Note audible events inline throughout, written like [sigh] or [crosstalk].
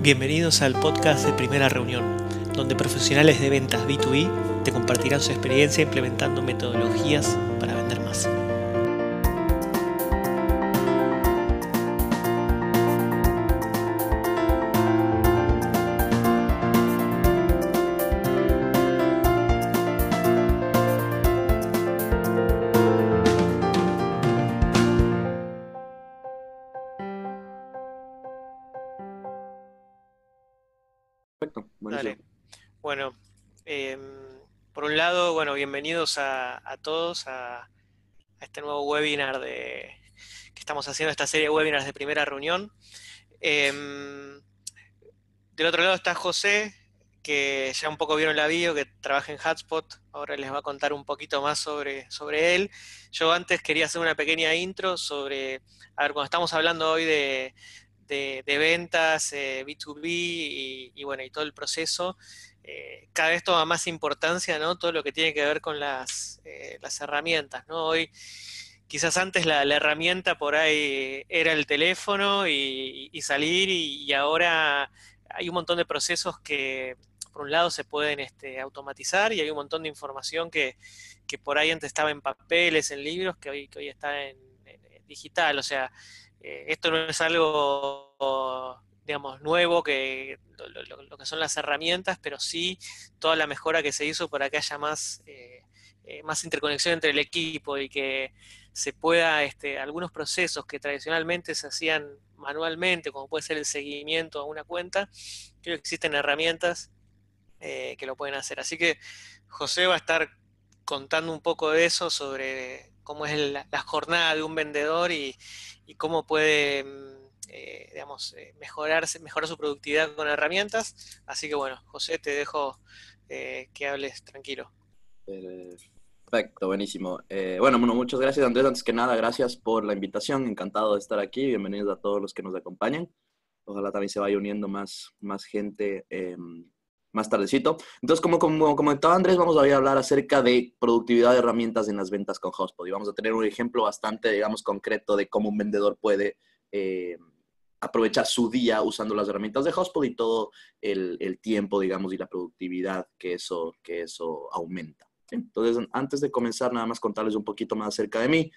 Bienvenidos al podcast de Primera Reunión, donde profesionales de ventas B2B te compartirán su experiencia implementando metodologías para vender más. Bueno, em, por un lado, bueno, bienvenidos a, todos a, este nuevo webinar de, que estamos haciendo, esta serie de webinars de primera reunión. Em, del otro lado está José, que ya un poco vieron la bio, que trabaja en Hotspot, ahora les va a contar un poquito más sobre, sobre él. Yo antes quería hacer una pequeña intro sobre, a ver, cuando estamos hablando hoy de, de, ventas, eh, B2B y, y, bueno, y todo el proceso, eh, cada vez toma más importancia. Todo lo que tiene que ver con las, eh, las herramientas, ¿no? Hoy, quizás antes la, herramienta por ahí era el teléfono y, salir y, ahora hay un montón de procesos que, por un lado, se pueden este, automatizar y hay un montón de información que, que, por ahí antes estaba en papeles, en libros, que hoy, que hoy está en digital, o sea, eh, esto no es algo, digamos, nuevo, que lo, que son las herramientas, pero sí toda la mejora que se hizo para que haya más, eh, eh, más interconexión entre el equipo y que se pueda, este, algunos procesos que tradicionalmente se hacían manualmente, como puede ser el seguimiento a una cuenta, creo que existen herramientas eh, que lo pueden hacer. Así que José va a estar contando un poco de eso sobre cómo es la, jornada de un vendedor y, y cómo puede, eh, digamos, eh, mejorarse, mejorar su productividad con herramientas. Así que bueno, José, te dejo eh, que hables tranquilo. Perfecto, buenísimo. Eh, bueno, bueno, muchas gracias Andrés. Antes que nada, gracias por la invitación. Encantado de estar aquí. Bienvenidos a todos los que nos acompañan. Ojalá también se vaya uniendo más, más gente eh, más tardecito. Entonces, como, como comentaba Andrés, vamos a hablar acerca de productividad de herramientas en las ventas con Hotspot. Y vamos a tener un ejemplo bastante, digamos, concreto de cómo un vendedor puede eh, aprovechar su día usando las herramientas de Hotspot y todo el, el, tiempo, digamos, y la productividad que eso, que eso aumenta. Entonces, antes de comenzar, nada más contarles un poquito más acerca de mí,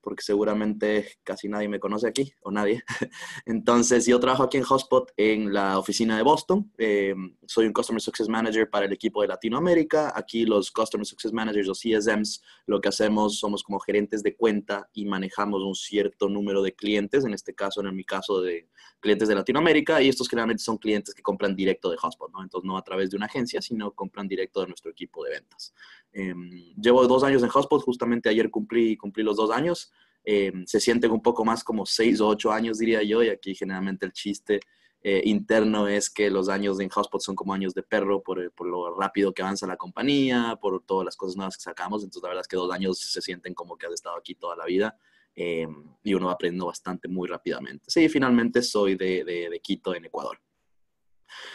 porque seguramente casi nadie me conoce aquí, o nadie. [laughs] Entonces, yo trabajo aquí en Hotspot en la oficina de Boston. Eh, soy un Customer Success Manager para el equipo de Latinoamérica. Aquí los Customer Success Managers o CSMs, lo que hacemos somos como gerentes de cuenta y manejamos un cierto número de clientes, en este caso, en mi caso, de clientes de Latinoamérica, y estos generalmente son clientes que compran directo de Hotspot, ¿no? Entonces, no a través de una agencia, sino compran directo de nuestro equipo de ventas. Eh, llevo dos años en Hotspot, justamente ayer cumplí, cumplí los dos años. Eh, se sienten un poco más como seis o ocho años, diría yo, y aquí generalmente el chiste eh, interno es que los años en Hotspot son como años de perro por, por, lo rápido que avanza la compañía, por todas las cosas nuevas que sacamos, entonces la verdad es que dos años se sienten como que has estado aquí toda la vida eh, y uno va aprendiendo bastante muy rápidamente. Sí, finalmente soy de, de, de Quito, en Ecuador.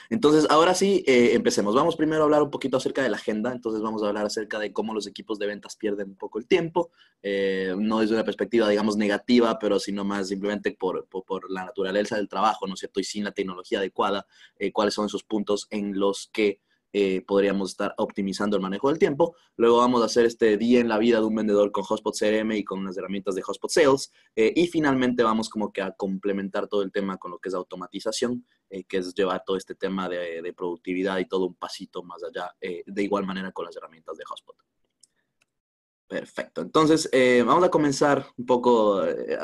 Entonces, ahora sí, eh, empecemos. Vamos primero a hablar un poquito acerca de la agenda. Entonces, vamos a hablar acerca de cómo los equipos de ventas pierden un poco el tiempo. Eh, no desde una perspectiva, digamos, negativa, pero sino más simplemente por, por, la naturaleza del trabajo, ¿no es cierto? Y sin la tecnología adecuada, eh, cuáles son esos puntos en los que podríamos estar optimizando el manejo del tiempo. Luego vamos a hacer este día en la vida de un vendedor con Hotspot CRM y con las herramientas de Hotspot Sales. Y finalmente vamos como que a complementar todo el tema con lo que es automatización, eh, que es llevar todo este tema de, productividad y todo un pasito más allá, eh, de igual manera con las herramientas de Hotspot. Perfecto. Entonces, eh, vamos a comenzar un poco eh,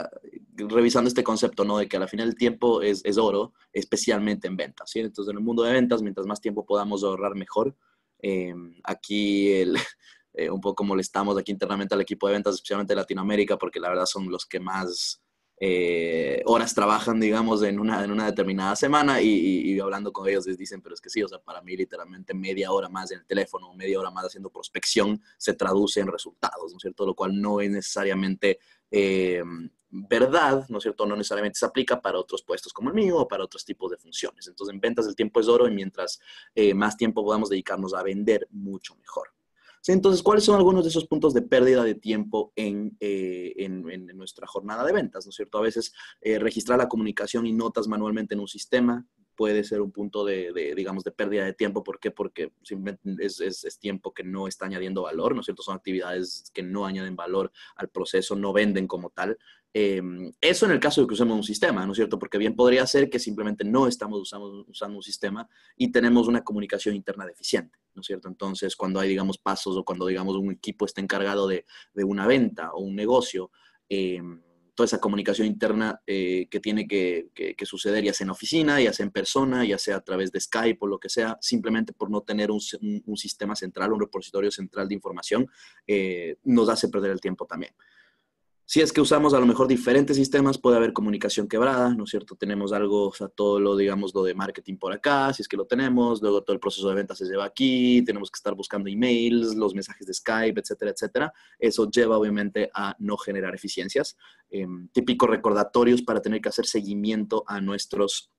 revisando este concepto, ¿no? De que al final el tiempo es, oro, especialmente en ventas, ¿sí? Entonces, en el mundo de ventas, mientras más tiempo podamos ahorrar, mejor. Aquí, [laughs] un poco molestamos aquí internamente al equipo de ventas, especialmente de Latinoamérica, porque la verdad son los que más eh, horas trabajan, digamos, en una, en una determinada semana y, hablando con ellos les dicen, pero es que sí, o sea, para mí literalmente media hora más en el teléfono, media hora más haciendo prospección se traduce en resultados, ¿no es cierto? Lo cual no es necesariamente eh, verdad, ¿no es cierto? No necesariamente se aplica para otros puestos como el mío o para otros tipos de funciones. Entonces, en ventas el tiempo es oro y mientras eh, más tiempo podamos dedicarnos a vender, mucho mejor. Entonces, ¿cuáles son algunos de esos puntos de pérdida de tiempo en, eh, en, en nuestra jornada de ventas? ¿No es cierto? A veces eh, registrar la comunicación y notas manualmente en un sistema puede ser un punto de, digamos, de pérdida de tiempo. ¿Por qué? Porque simplemente es, tiempo que no está añadiendo valor, ¿no es cierto? Son actividades que no añaden valor al proceso, no venden como tal. Em, eso en el caso de que usemos un sistema, ¿no es cierto? Porque bien podría ser que simplemente no estamos usando, usando un sistema y tenemos una comunicación interna deficiente, ¿no es cierto? Entonces, cuando hay, digamos, pasos o cuando, digamos, un equipo está encargado de, de una venta o un negocio, eh, toda esa comunicación interna eh, que tiene que, suceder, ya sea en oficina, ya sea en persona, ya sea a través de Skype o lo que sea, simplemente por no tener un, sistema central, un repositorio central de información, eh, nos hace perder el tiempo también. Si es que usamos a lo mejor diferentes sistemas, puede haber comunicación quebrada, ¿no es cierto? Tenemos algo, o sea, todo lo, digamos, lo de marketing por acá, si es que lo tenemos, luego todo el proceso de ventas se lleva aquí, tenemos que estar buscando emails, los mensajes de Skype, etcétera, etcétera. Eso lleva obviamente a no generar eficiencias. Em, típicos recordatorios para tener que hacer seguimiento a nuestros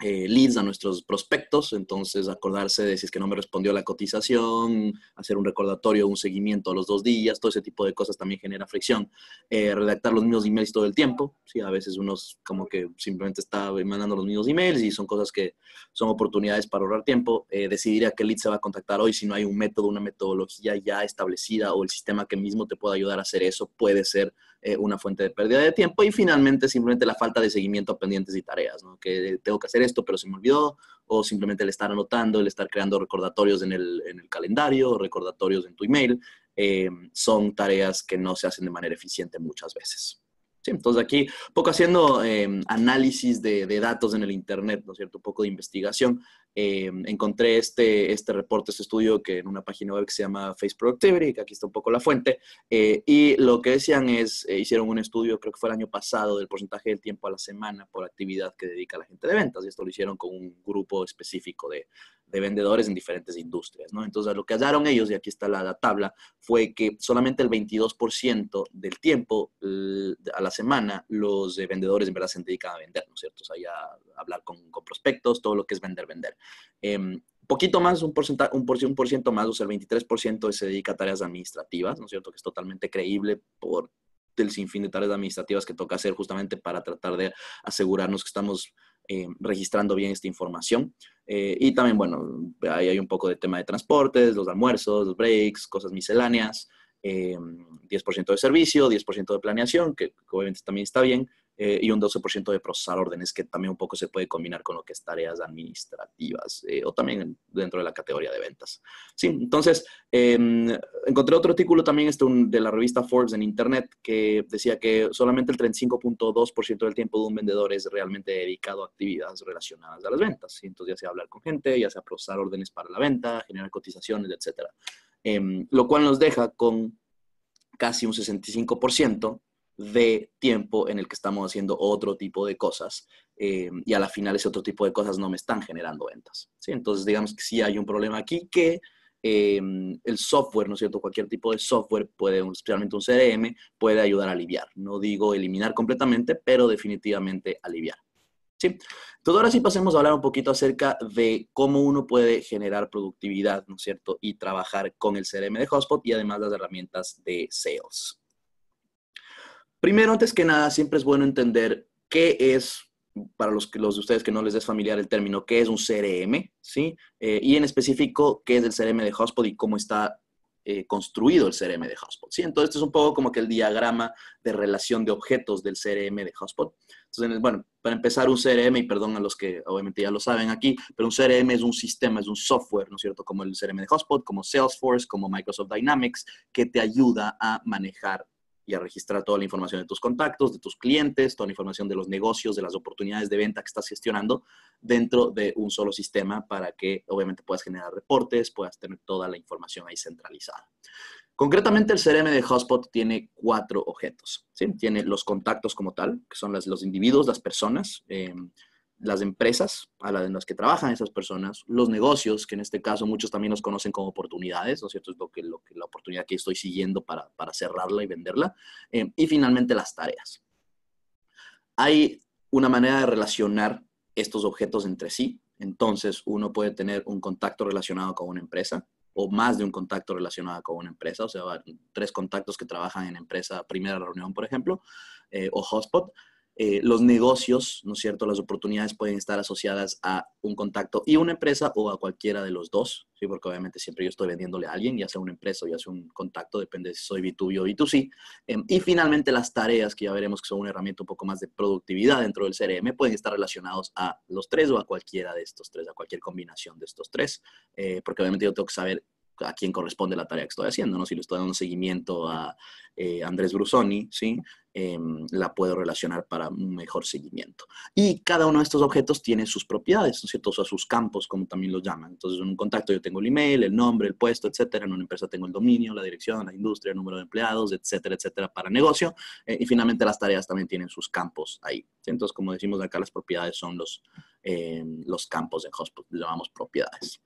eh, leads a nuestros prospectos, entonces acordarse de si es que no me respondió la cotización, hacer un recordatorio, un seguimiento a los dos días, todo ese tipo de cosas también genera fricción. Eh, redactar los mismos emails todo el tiempo, ¿sí? a veces uno como que simplemente está mandando los mismos emails y son cosas que son oportunidades para ahorrar tiempo. Eh, decidir a qué lead se va a contactar hoy, si no hay un método, una metodología ya establecida o el sistema que mismo te pueda ayudar a hacer eso, puede ser eh, una fuente de pérdida de tiempo y finalmente simplemente la falta de seguimiento a pendientes y tareas, que tengo que hacer esto pero se me olvidó, o simplemente el estar anotando, el estar creando recordatorios en el, en el calendario, recordatorios en tu email, eh, son tareas que no se hacen de manera eficiente muchas veces. Sí, entonces aquí, poco haciendo eh, análisis de, de, datos en el Internet, ¿no cierto? Un poco de investigación. Eh, encontré este, este reporte, este estudio que en una página web que se llama Face Productivity, que aquí está un poco la fuente, eh, y lo que decían es, hicieron un estudio, creo que fue el año pasado, del porcentaje del tiempo a la semana por actividad que dedica la gente de ventas, y esto lo hicieron con un grupo específico de, de vendedores en diferentes industrias, ¿no? Entonces, lo que hallaron ellos, y aquí está la, tabla, fue que solamente el 22% del tiempo a la semana los vendedores en verdad se dedican a vender, ¿no es cierto? O sea, ya hablar con, prospectos, todo lo que es vender, vender. Eh, poquito más, un, porcentaje, un, por, un por ciento más, o sea, el 23% se dedica a tareas administrativas, ¿no es cierto? Que es totalmente creíble por el sinfín de tareas administrativas que toca hacer justamente para tratar de asegurarnos que estamos eh, registrando bien esta información. Eh, y también, bueno, ahí hay un poco de tema de transportes, los almuerzos, los breaks, cosas misceláneas, 10% de servicio, 10% de planeación, que obviamente también está bien, eh, y un 12% de procesar órdenes, que también un poco se puede combinar con lo que es tareas administrativas eh, o también dentro de la categoría de ventas. Sí, entonces em, encontré otro artículo también este, de la revista Forbes en Internet que decía que solamente el 35.2% del tiempo de un vendedor es realmente dedicado a actividades relacionadas a las ventas. Entonces ya sea hablar con gente, ya sea procesar órdenes para la venta, generar cotizaciones, etc. Em, lo cual nos deja con casi un 65% de tiempo en el que estamos haciendo otro tipo de cosas eh, y a la final ese otro tipo de cosas no me están generando ventas. ¿sí? Entonces, digamos que sí hay un problema aquí que eh, el software, ¿no es cierto? Cualquier tipo de software, puede, especialmente un CRM, puede ayudar a aliviar. No digo eliminar completamente, pero definitivamente aliviar. ¿Sí? Entonces, ahora sí pasemos a hablar un poquito acerca de cómo uno puede generar productividad, ¿no es cierto? Y trabajar con el CRM de Hotspot y además las herramientas de sales. Primero, antes que nada, siempre es bueno entender qué es, para los, los de ustedes que no les es familiar el término, qué es un CRM, ¿sí? Eh, y en específico, qué es el CRM de Hotspot y cómo está eh, construido el CRM de Hotspot, ¿sí? Entonces, este es un poco como que el diagrama de relación de objetos del CRM de Hotspot. Entonces, bueno, para empezar, un CRM, y perdón a los que obviamente ya lo saben aquí, pero un CRM es un sistema, es un software, ¿no es cierto? Como el CRM de Hotspot, como Salesforce, como Microsoft Dynamics, que te ayuda a manejar y a registrar toda la información de tus contactos, de tus clientes, toda la información de los negocios, de las oportunidades de venta que estás gestionando dentro de un solo sistema para que obviamente puedas generar reportes, puedas tener toda la información ahí centralizada. Concretamente, el CRM de Hotspot tiene cuatro objetos. Tiene los contactos como tal, que son los individuos, las personas. Eh, las empresas a las que trabajan esas personas, los negocios, que en este caso muchos también los conocen como oportunidades, ¿no es cierto? Es lo que, la oportunidad que estoy siguiendo para, cerrarla y venderla. Eh, y finalmente las tareas. Hay una manera de relacionar estos objetos entre sí. Entonces, uno puede tener un contacto relacionado con una empresa o más de un contacto relacionado con una empresa, o sea, tres contactos que trabajan en empresa, primera reunión, por ejemplo, eh, o hotspot eh, los negocios, ¿no es cierto? Las oportunidades pueden estar asociadas a un contacto y una empresa o a cualquiera de los dos, ¿sí? Porque obviamente siempre yo estoy vendiéndole a alguien, ya sea una empresa o ya sea un contacto, depende si soy B2B o B2C. Em, y finalmente las tareas, que ya veremos que son una herramienta un poco más de productividad dentro del CRM, pueden estar relacionados a los tres o a cualquiera de estos tres, a cualquier combinación de estos tres, eh, porque obviamente yo tengo que saber a quién corresponde la tarea que estoy haciendo, ¿no? Si le estoy dando seguimiento a eh, Andrés Brusoni, ¿sí? Em, la puedo relacionar para un mejor seguimiento. Y cada uno de estos objetos tiene sus propiedades, ¿no es cierto? O sus campos, como también los llaman. Entonces, en un contacto yo tengo el email, el nombre, el puesto, etcétera. En una empresa tengo el dominio, la dirección, la industria, el número de empleados, etcétera, etcétera, para negocio. Eh, y finalmente las tareas también tienen sus campos ahí. Entonces, como decimos acá, las propiedades son los, em, los campos de Hotspot, llamamos propiedades.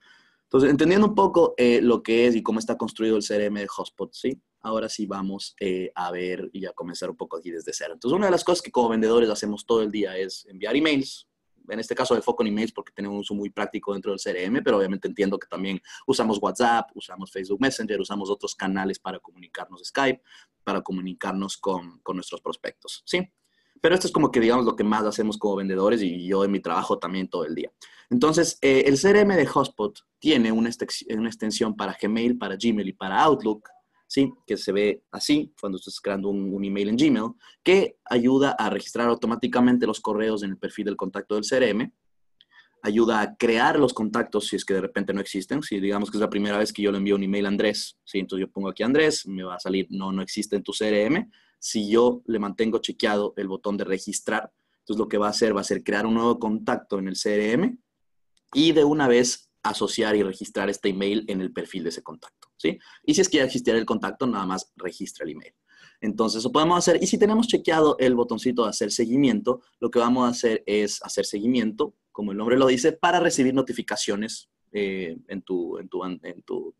Entonces, entendiendo un poco eh, lo que es y cómo está construido el CRM de Hotspot, ¿sí? Ahora sí vamos eh, a ver y a comenzar un poco aquí desde cero. Entonces, una de las cosas que como vendedores hacemos todo el día es enviar emails. En este caso, de foco en emails porque tenemos un uso muy práctico dentro del CRM, pero obviamente entiendo que también usamos WhatsApp, usamos Facebook Messenger, usamos otros canales para comunicarnos Skype, para comunicarnos con, con nuestros prospectos, ¿sí? Pero esto es como que, digamos, lo que más hacemos como vendedores y yo en mi trabajo también todo el día. Entonces, eh, el CRM de Hotspot tiene una, extensión para Gmail, para Gmail y para Outlook, ¿sí? que se ve así cuando estás creando un, email en Gmail, que ayuda a registrar automáticamente los correos en el perfil del contacto del CRM, ayuda a crear los contactos si es que de repente no existen. Si digamos que es la primera vez que yo le envío un email a Andrés, ¿sí? entonces yo pongo aquí Andrés, me va a salir no, no existe en tu CRM. Si yo le mantengo chequeado el botón de registrar, entonces lo que va a hacer va a ser crear un nuevo contacto en el CRM y de una vez asociar y registrar este email en el perfil de ese contacto, ¿sí? Y si es que ya existiera el contacto, nada más registra el email. Entonces, eso podemos hacer. Y si tenemos chequeado el botoncito de hacer seguimiento, lo que vamos a hacer es hacer seguimiento, como el nombre lo dice, para recibir notificaciones eh, en tu, en tu, en tu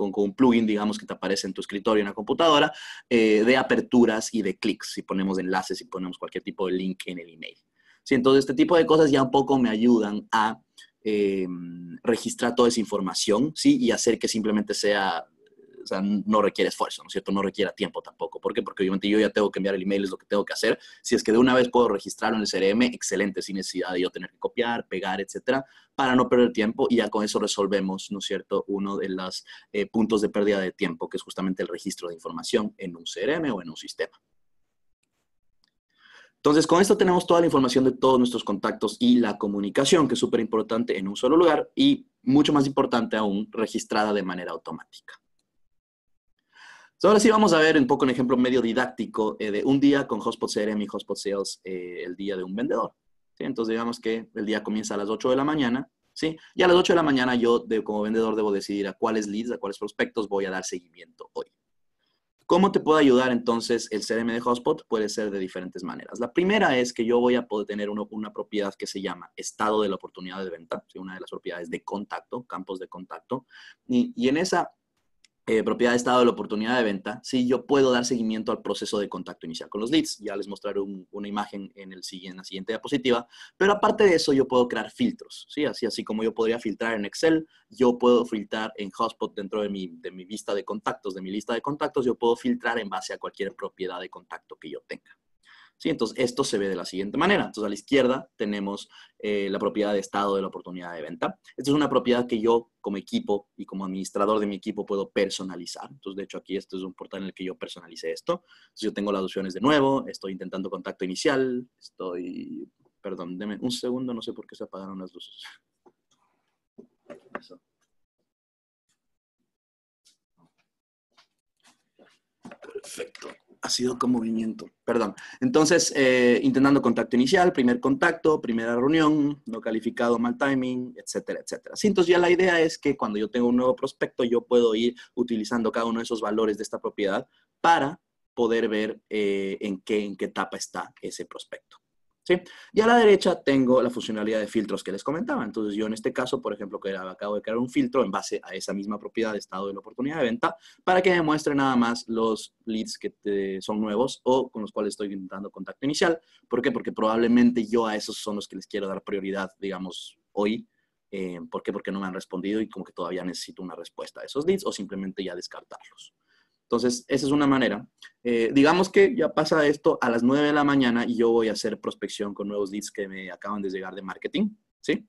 con, un plugin, digamos, que te aparece en tu escritorio en la computadora, eh, de aperturas y de clics, si ponemos enlaces, si ponemos cualquier tipo de link en el email. ¿sí? Entonces, este tipo de cosas ya un poco me ayudan a eh, registrar toda esa información, ¿sí? Y hacer que simplemente sea, o sea, no requiere esfuerzo, ¿no es cierto? No requiere tiempo tampoco. ¿Por qué? Porque obviamente yo ya tengo que enviar el email, es lo que tengo que hacer. Si es que de una vez puedo registrarlo en el CRM, excelente, sin necesidad de yo tener que copiar, pegar, etcétera, para no perder tiempo y ya con eso resolvemos, ¿no es cierto?, uno de los eh, puntos de pérdida de tiempo, que es justamente el registro de información en un CRM o en un sistema. Entonces, con esto tenemos toda la información de todos nuestros contactos y la comunicación, que es súper importante en un solo lugar y mucho más importante aún, registrada de manera automática. Ahora sí vamos a ver un poco un ejemplo medio didáctico eh, de un día con Hotspot CRM y Hotspot Sales, eh, el día de un vendedor. Entonces, digamos que el día comienza a las 8 de la mañana, ¿sí? Y a las 8 de la mañana yo, como vendedor, debo decidir a cuáles leads, a cuáles prospectos voy a dar seguimiento hoy. ¿Cómo te puede ayudar entonces el CRM de Hotspot? Puede ser de diferentes maneras. La primera es que yo voy a poder tener una propiedad que se llama estado de la oportunidad de venta, una de las propiedades de contacto, campos de contacto. Y, y en esa eh, propiedad de estado de la oportunidad de venta, sí, yo puedo dar seguimiento al proceso de contacto inicial con los leads. Ya les mostraré una imagen en, la siguiente diapositiva. Pero aparte de eso, yo puedo crear filtros, ¿sí? Así, así como yo podría filtrar en Excel, yo puedo filtrar en Hotspot dentro de mi, de mi vista de contactos, de mi lista de contactos, yo puedo filtrar en base a cualquier propiedad de contacto que yo tenga. ¿Sí? Entonces, esto se ve de la siguiente manera. Entonces, a la izquierda tenemos eh, la propiedad de estado de la oportunidad de venta. Esta es una propiedad que yo como equipo y como administrador de mi equipo puedo personalizar. Entonces, de hecho, aquí este es un portal en el que yo personalicé esto. Entonces, yo tengo las opciones de nuevo, estoy intentando contacto inicial, estoy... Perdón, deme un segundo, no sé por qué se apagaron las luces. Perfecto ha sido con movimiento, perdón. Entonces, eh, intentando contacto inicial, primer contacto, primera reunión, no calificado, mal timing, etcétera, etcétera. Sí, entonces ya la idea es que cuando yo tengo un nuevo prospecto, yo puedo ir utilizando cada uno de esos valores de esta propiedad para poder ver eh, en, qué, en qué etapa está ese prospecto. Y a la derecha tengo la funcionalidad de filtros que les comentaba. Entonces yo en este caso, por ejemplo, que acabo de crear un filtro en base a esa misma propiedad de estado de la oportunidad de venta para que me muestre nada más los leads que son nuevos o con los cuales estoy intentando contacto inicial. ¿Por qué? Porque probablemente yo a esos son los que les quiero dar prioridad, digamos, hoy. Eh, ¿Por qué? Porque no me han respondido y como que todavía necesito una respuesta a esos leads o simplemente ya descartarlos. Entonces, esa es una manera. Eh, digamos que ya pasa esto a las 9 de la mañana y yo voy a hacer prospección con nuevos leads que me acaban de llegar de marketing, ¿sí?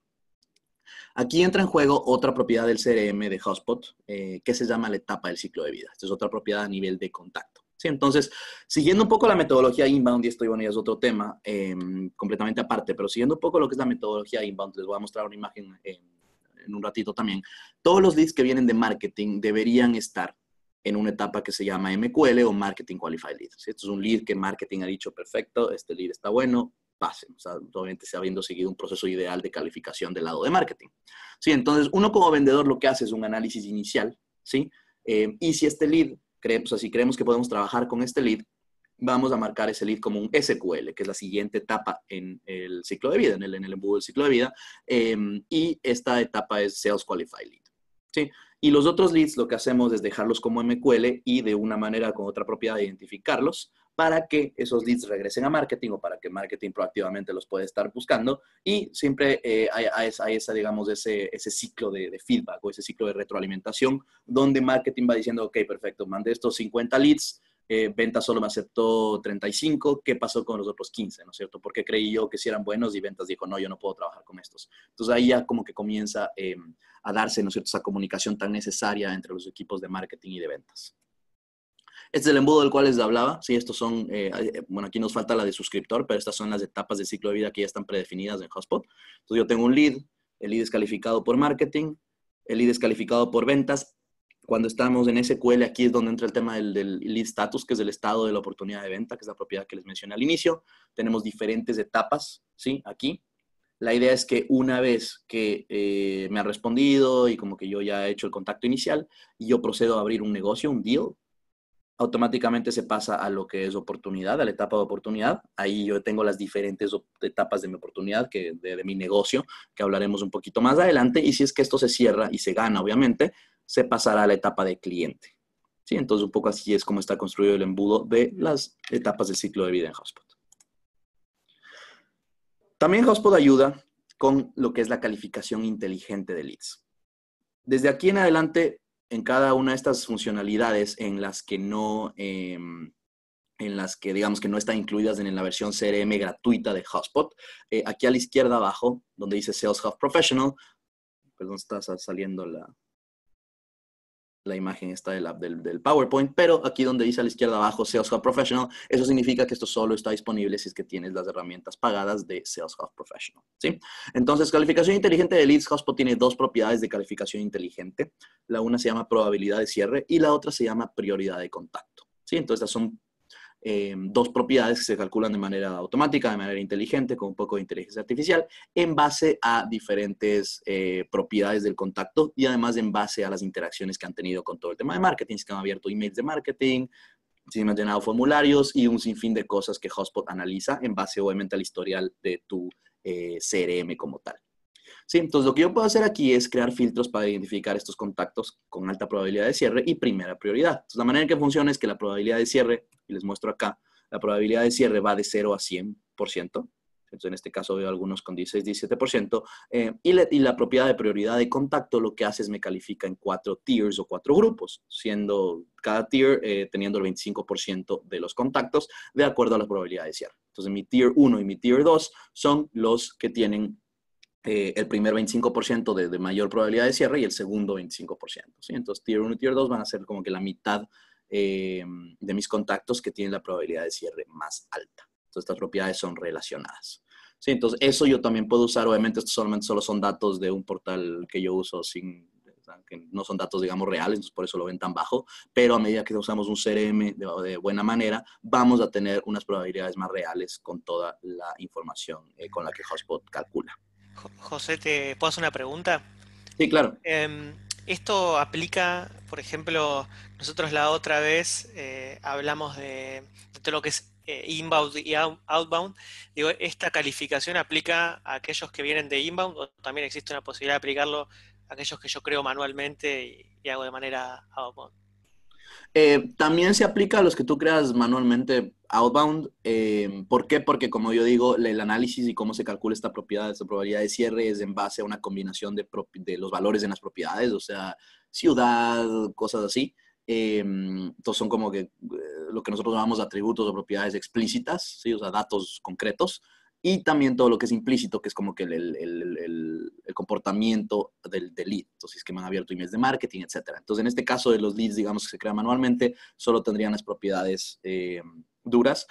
Aquí entra en juego otra propiedad del CRM de Hotspot, eh, que se llama la etapa del ciclo de vida. Esta es otra propiedad a nivel de contacto. ¿sí? Entonces, siguiendo un poco la metodología inbound, y esto bueno, ya es otro tema em, completamente aparte, pero siguiendo un poco lo que es la metodología inbound, les voy a mostrar una imagen en un ratito también. Todos los leads que vienen de marketing deberían estar en una etapa que se llama MQL o Marketing Qualified Lead. Esto es un lead que marketing ha dicho, perfecto, este lead está bueno, pasen. O sea, obviamente se habiendo seguido un proceso ideal de calificación del lado de marketing. Sí, entonces uno como vendedor lo que hace es un análisis inicial, ¿sí? Eh, y si este lead, creemos, sea, si creemos que podemos trabajar con este lead, vamos a marcar ese lead como un SQL, que es la siguiente etapa en el ciclo de vida, en el, en el embudo del ciclo de vida. Eh, y esta etapa es Sales Qualified Lead. Y los otros leads lo que hacemos es dejarlos como MQL y de una manera con otra propiedad identificarlos para que esos leads regresen a marketing o para que marketing proactivamente los pueda estar buscando. Y siempre eh, hay, esa, digamos, ese, ese ciclo de, feedback o ese ciclo de retroalimentación donde marketing va diciendo, ok, perfecto, mandé estos 50 leads, eh, ventas solo me aceptó 35, ¿qué pasó con los otros 15? ¿No es cierto? Porque creí yo que si eran buenos y ventas dijo, no, yo no puedo trabajar con estos. Entonces ahí ya como que comienza eh, a darse, ¿no es cierto?, esa comunicación tan necesaria entre los equipos de marketing y de ventas. Este es el embudo del cual les hablaba. Sí, estos son, eh, bueno, aquí nos falta la de suscriptor, pero estas son las etapas del ciclo de vida que ya están predefinidas en Hotspot. Entonces yo tengo un lead, el lead es calificado por marketing, el lead es calificado por ventas cuando estamos en SQL, aquí es donde entra el tema del, lead status, que es el estado de la oportunidad de venta, que es la propiedad que les mencioné al inicio. Tenemos diferentes etapas, ¿sí? Aquí. La idea es que una vez que eh, me ha respondido y como que yo ya he hecho el contacto inicial y yo procedo a abrir un negocio, un deal, automáticamente se pasa a lo que es oportunidad, a la etapa de oportunidad. Ahí yo tengo las diferentes etapas de mi oportunidad, que de, de, mi negocio, que hablaremos un poquito más adelante. Y si es que esto se cierra y se gana, obviamente, se pasará a la etapa de cliente. ¿Sí? Entonces, un poco así es como está construido el embudo de las etapas del ciclo de vida en Hotspot. También Hotspot ayuda con lo que es la calificación inteligente de leads. Desde aquí en adelante, en cada una de estas funcionalidades en las que no, em, en las que digamos que no están incluidas en la versión CRM gratuita de Hotspot, eh, aquí a la izquierda abajo, donde dice Sales Hub Professional, perdón, está saliendo la, la imagen está del, PowerPoint, pero aquí donde dice a la izquierda abajo Sales Hub Professional, eso significa que esto solo está disponible si es que tienes las herramientas pagadas de Sales Hub Professional. ¿sí? Entonces, calificación inteligente de leads, HubSpot tiene dos propiedades de calificación inteligente. La una se llama probabilidad de cierre y la otra se llama prioridad de contacto. ¿sí? Entonces, son eh, dos propiedades que se calculan de manera automática, de manera inteligente, con un poco de inteligencia artificial, en base a diferentes eh, propiedades del contacto y además en base a las interacciones que han tenido con todo el tema de marketing, si han abierto emails de marketing, si han llenado formularios y un sinfín de cosas que Hotspot analiza en base obviamente al historial de tu eh, CRM como tal. Entonces lo que yo puedo hacer aquí es crear filtros para identificar estos contactos con alta probabilidad de cierre y primera prioridad. Entonces la manera en que funciona es que la probabilidad de cierre, y les muestro acá, la probabilidad de cierre va de 0 a 100%. Entonces, en este caso veo algunos con 16, 17%. Eh, y, y, la propiedad de prioridad de contacto lo que hace es me califica en cuatro tiers o cuatro grupos, siendo cada tier eh, teniendo el 25% de los contactos de acuerdo a la probabilidad de cierre. Entonces, mi tier 1 y mi tier 2 son los que tienen eh, el primer 25% de, de, mayor probabilidad de cierre y el segundo 25%. ¿sí? Entonces, Tier 1 y Tier 2 van a ser como que la mitad eh, de mis contactos que tienen la probabilidad de cierre más alta. Entonces, estas propiedades son relacionadas. Sí, entonces, eso yo también puedo usar. Obviamente, estos solamente solo son datos de un portal que yo uso sin que no son datos, digamos, reales, entonces por eso lo ven tan bajo, pero a medida que usamos un CRM de, de buena manera, vamos a tener unas probabilidades más reales con toda la información eh, con la que Hotspot calcula. José, ¿te puedo hacer una pregunta? Sí, claro. Em, esto aplica, por ejemplo, nosotros la otra vez eh, hablamos de, todo lo que es eh, inbound y outbound. Digo, ¿esta calificación aplica a aquellos que vienen de inbound o también existe una posibilidad de aplicarlo a aquellos que yo creo manualmente y hago de manera outbound? Eh, también se aplica a los que tú creas manualmente outbound. Eh, ¿Por qué? Porque como yo digo, el análisis y cómo se calcula esta propiedad, esta probabilidad de cierre es en base a una combinación de, los valores en las propiedades, o sea, ciudad, cosas así. Em, entonces son como que eh, lo que nosotros llamamos atributos o propiedades explícitas, ¿sí? o sea, datos concretos, y también todo lo que es implícito, que es como que el, el, el, comportamiento del, del, lead, entonces es que me han abierto emails de marketing, etc. Entonces, en este caso de los leads, digamos que se crean manualmente, solo tendrían las propiedades eh, duras.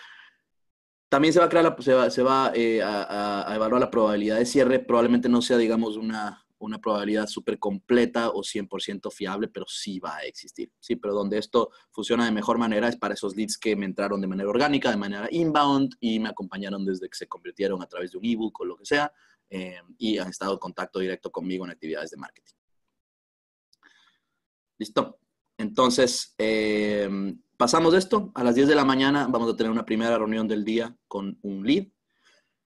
También se va a crear, la, se va, se va eh, a, evaluar la probabilidad de cierre, probablemente no sea, digamos, una, una probabilidad súper completa o 100% fiable, pero sí va a existir. Sí, pero donde esto funciona de mejor manera es para esos leads que me entraron de manera orgánica, de manera inbound y me acompañaron desde que se convirtieron a través de un ebook o lo que sea eh, y han estado en contacto directo conmigo en actividades de marketing. Listo. Entonces, eh, pasamos esto. A las 10 de la mañana vamos a tener una primera reunión del día con un lead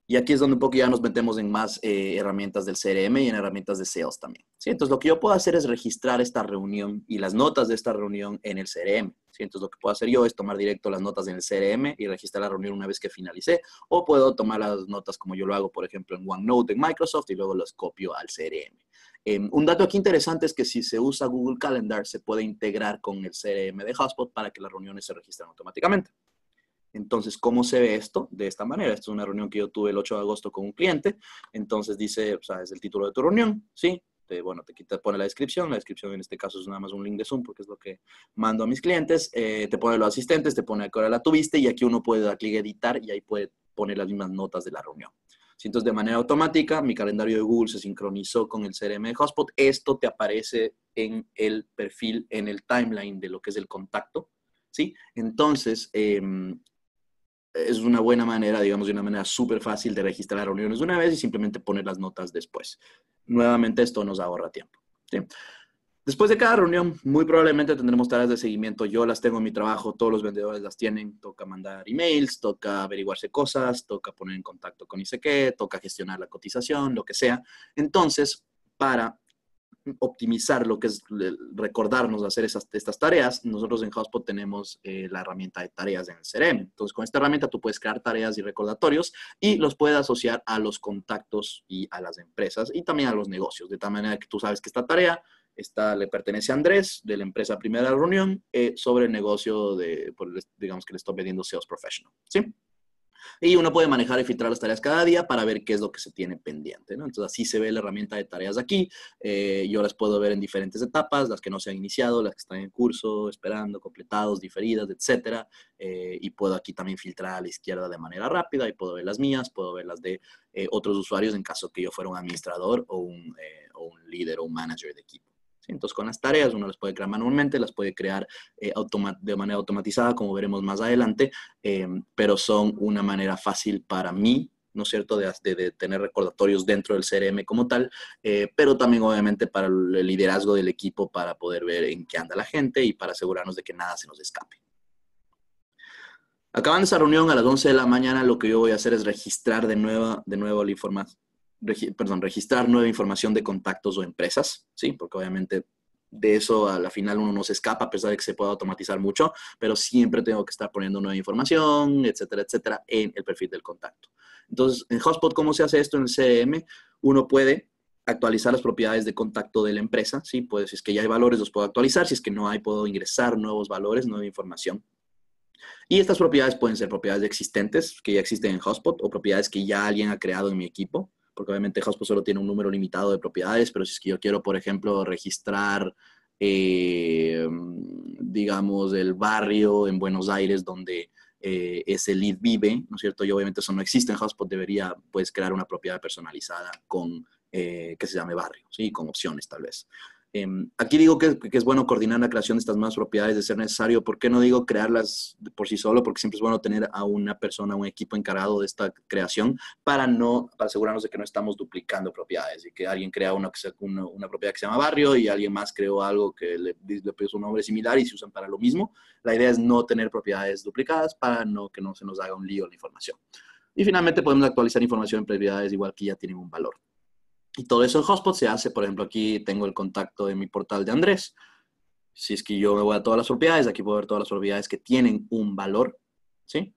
y aquí es donde un poco ya nos metemos en más eh, herramientas del CRM y en herramientas de sales también. Entonces, lo que yo puedo hacer es registrar esta reunión y las notas de esta reunión en el CRM. Entonces, lo que puedo hacer yo es tomar directo las notas en el CRM y registrar la reunión una vez que finalicé. O puedo tomar las notas como yo lo hago, por ejemplo, en OneNote en Microsoft y luego las copio al CRM. Eh, un dato aquí interesante es que si se usa Google Calendar, se puede integrar con el CRM de Hotspot para que las reuniones se registren automáticamente. Entonces, ¿cómo se ve esto? De esta manera. Esta es una reunión que yo tuve el 8 de agosto con un cliente. Entonces dice, o sea, es el título de tu reunión, ¿sí? Te, bueno, te quita, pone la descripción. La descripción en este caso es nada más un link de Zoom porque es lo que mando a mis clientes. Eh, te pone los asistentes, te pone a qué hora la tuviste y aquí uno puede dar clic a editar y ahí puede poner las mismas notas de la reunión. Entonces, de manera automática, mi calendario de Google se sincronizó con el CRM de Hotspot. Esto te aparece en el perfil, en el timeline de lo que es el contacto. ¿Sí? Entonces, eh, es una buena manera, digamos, de una manera súper fácil de registrar reuniones una vez y simplemente poner las notas después. Nuevamente, esto nos ahorra tiempo. Después de cada reunión, muy probablemente tendremos tareas de seguimiento. Yo las tengo en mi trabajo, todos los vendedores las tienen. Toca mandar emails, toca averiguarse cosas, toca poner en contacto con ICQ, toca gestionar la cotización, lo que sea. Entonces, para optimizar lo que es recordarnos de hacer esas, estas tareas, nosotros en Hotspot tenemos eh, la herramienta de tareas en el CRM. Entonces, con esta herramienta tú puedes crear tareas y recordatorios y los puedes asociar a los contactos y a las empresas y también a los negocios, de tal manera que tú sabes que esta tarea esta, le pertenece a Andrés de la empresa Primera Reunión eh, sobre el negocio de, digamos que le estoy vendiendo Sales Professional. ¿Sí? Y uno puede manejar y filtrar las tareas cada día para ver qué es lo que se tiene pendiente. Entonces así se ve la herramienta de tareas aquí. Eh, yo las puedo ver en diferentes etapas, las que no se han iniciado, las que están en curso, esperando, completados, diferidas, etcétera. Eh, y puedo aquí también filtrar a la izquierda de manera rápida y puedo ver las mías, puedo ver las de eh, otros usuarios en caso que yo fuera un administrador o un, o un líder o un manager de equipo. Entonces, con las tareas uno las puede crear manualmente, las puede crear eh, de manera automatizada, como veremos más adelante, em, pero son una manera fácil para mí, ¿no es cierto?, de, tener recordatorios dentro del CRM como tal, eh, pero también obviamente para el liderazgo del equipo para poder ver en qué anda la gente y para asegurarnos de que nada se nos escape. Acabando esa reunión a las 11 de la mañana, lo que yo voy a hacer es registrar de nuevo, de nuevo la información perdón, registrar nueva información de contactos o empresas, ¿sí? Porque obviamente de eso a la final uno no se escapa, a pesar de que se pueda automatizar mucho, pero siempre tengo que estar poniendo nueva información, etcétera, etcétera, en el perfil del contacto. Entonces, en Hotspot, ¿cómo se hace esto en el CRM? Uno puede actualizar las propiedades de contacto de la empresa, ¿sí? Pues si es que ya hay valores, los puedo actualizar, si es que no hay, puedo ingresar nuevos valores, nueva información. Y estas propiedades pueden ser propiedades existentes que ya existen en Hotspot o propiedades que ya alguien ha creado en mi equipo porque obviamente Hotspot solo tiene un número limitado de propiedades, pero si es que yo quiero, por ejemplo, registrar, eh, digamos, el barrio en Buenos Aires donde eh, ese lead vive, ¿no es cierto? Y obviamente eso no existe en Hotspot, debería, pues, crear una propiedad personalizada con, eh, que se llame barrio, ¿sí? Con opciones, tal vez. Em, aquí digo que, es bueno coordinar la creación de estas nuevas propiedades de ser necesario. ¿Por qué no digo crearlas por sí solo? Porque siempre es bueno tener a una persona, un equipo encargado de esta creación para no para asegurarnos de que no estamos duplicando propiedades y que alguien crea una, una, una propiedad que se llama barrio y alguien más creó algo que le, le puso un nombre similar y se usan para lo mismo. La idea es no tener propiedades duplicadas para no, que no se nos haga un lío la información. Y finalmente podemos actualizar información en propiedades igual que ya tienen un valor. Y todo eso en Hotspot se hace, por ejemplo, aquí tengo el contacto de mi portal de Andrés. Si es que yo me voy a todas las propiedades, aquí puedo ver todas las propiedades que tienen un valor, ¿sí?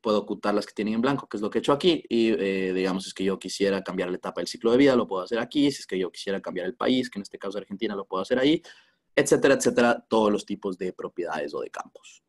Puedo ocultar las que tienen en blanco, que es lo que he hecho aquí. Y eh, digamos, si es que yo quisiera cambiar la etapa del ciclo de vida, lo puedo hacer aquí. Si es que yo quisiera cambiar el país, que en este caso Argentina, lo puedo hacer ahí. etcétera, etcétera, todos los tipos de propiedades o de campos.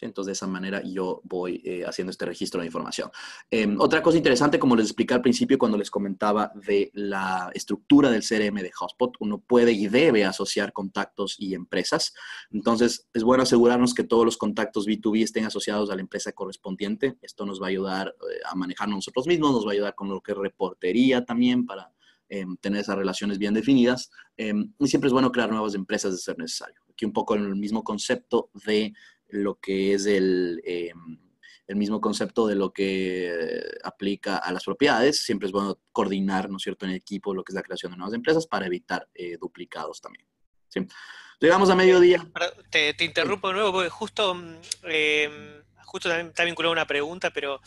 Entonces, de esa manera yo voy eh, haciendo este registro de información. Em, otra cosa interesante, como les expliqué al principio cuando les comentaba de la estructura del CRM de Hotspot, uno puede y debe asociar contactos y empresas. Entonces, es bueno asegurarnos que todos los contactos B2B estén asociados a la empresa correspondiente. Esto nos va a ayudar eh, a manejarnos nosotros mismos, nos va a ayudar con lo que es reportería también para em, tener esas relaciones bien definidas. Em, y siempre es bueno crear nuevas empresas de ser necesario. Aquí un poco el mismo concepto de lo que es el, eh, el mismo concepto de lo que aplica a las propiedades. Siempre es bueno coordinar, ¿no es cierto?, en equipo lo que es la creación de nuevas empresas para evitar eh, duplicados también. ¿sí? Llegamos a mediodía. Te, te interrumpo de nuevo porque justo, eh, justo también está vinculado a una pregunta, pero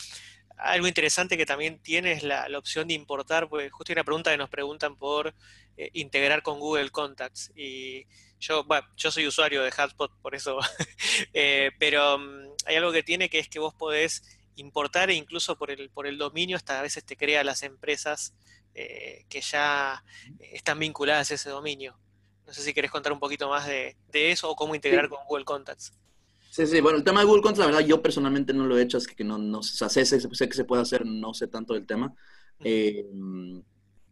algo interesante que también tiene es la, opción de importar, pues justo hay una pregunta que nos preguntan por integrar con Google Contacts. Y yo, bueno, yo soy usuario de Hotspot, por eso, [laughs] eh, pero mm, hay algo que tiene que es que vos podés importar e incluso por el, por el dominio hasta a veces te crea las empresas eh, que ya están vinculadas a ese dominio. No sé si querés contar un poquito más de, eso o cómo integrar con Google Contacts. Sí, sí, bueno, el tema de Google Contacts, la verdad, yo personalmente no lo he hecho, es que no, no sé, sé, sé, que se puede hacer, no sé tanto del tema. Eh,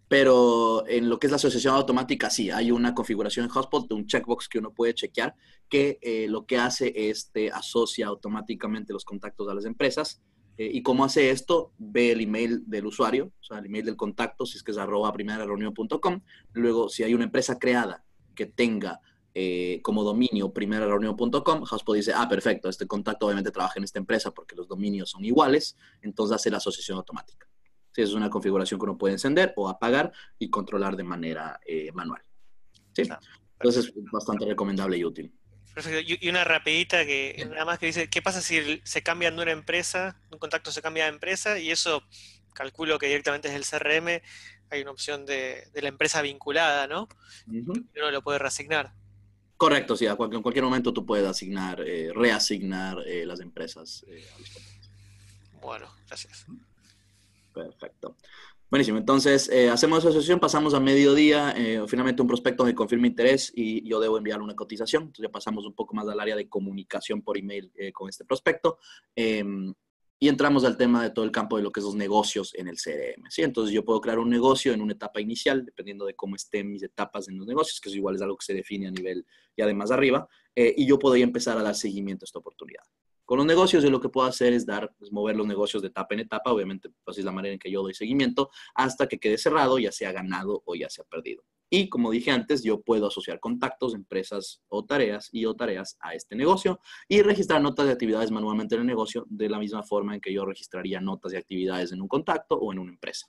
pero en lo que es la asociación automática, sí, hay una configuración en Hotspot de un checkbox que uno puede chequear que eh, lo que hace es te asocia automáticamente los contactos a las empresas. Eh, y cómo hace esto, ve el email del usuario, o sea, el email del contacto, si es que es arroba primera reunión.com. Luego, si hay una empresa creada que tenga eh, como dominio primera reunión.com, Hotspot dice, ah, perfecto, este contacto obviamente trabaja en esta empresa porque los dominios son iguales, entonces hace la asociación automática es una configuración que uno puede encender o apagar y controlar de manera eh, manual. ¿Sí? Entonces es bastante recomendable y útil. Perfecto. Y una rapidita que nada más que dice, ¿qué pasa si se cambia de una empresa, un contacto se cambia de empresa y eso calculo que directamente es el CRM, hay una opción de, la empresa vinculada, ¿no? Uno lo puede reasignar. Correcto, sí, a en cualquier momento tú puedes asignar, eh, reasignar eh, las empresas. bueno, gracias. Perfecto. Buenísimo. Entonces, eh, hacemos esa sesión, pasamos a mediodía, eh, finalmente un prospecto me confirma interés y yo debo enviar una cotización. Entonces, ya pasamos un poco más al área de comunicación por email eh, con este prospecto. Y entramos al tema de todo el campo de lo que es los negocios en el CRM. ¿sí? Entonces, yo puedo crear un negocio en una etapa inicial, dependiendo de cómo estén mis etapas en los negocios, que eso igual es algo que se define a nivel ya de más arriba, y yo puedo empezar a dar seguimiento a esta oportunidad. Con los negocios yo lo que puedo hacer es dar, pues, mover los negocios de etapa en etapa, obviamente pues es la manera en que yo doy seguimiento, hasta que quede cerrado, ya sea ganado o ya sea perdido. Y como dije antes, yo puedo asociar contactos, empresas o tareas y o tareas a este negocio y registrar notas de actividades manualmente en el negocio de la misma forma en que yo registraría notas de actividades en un contacto o en una empresa.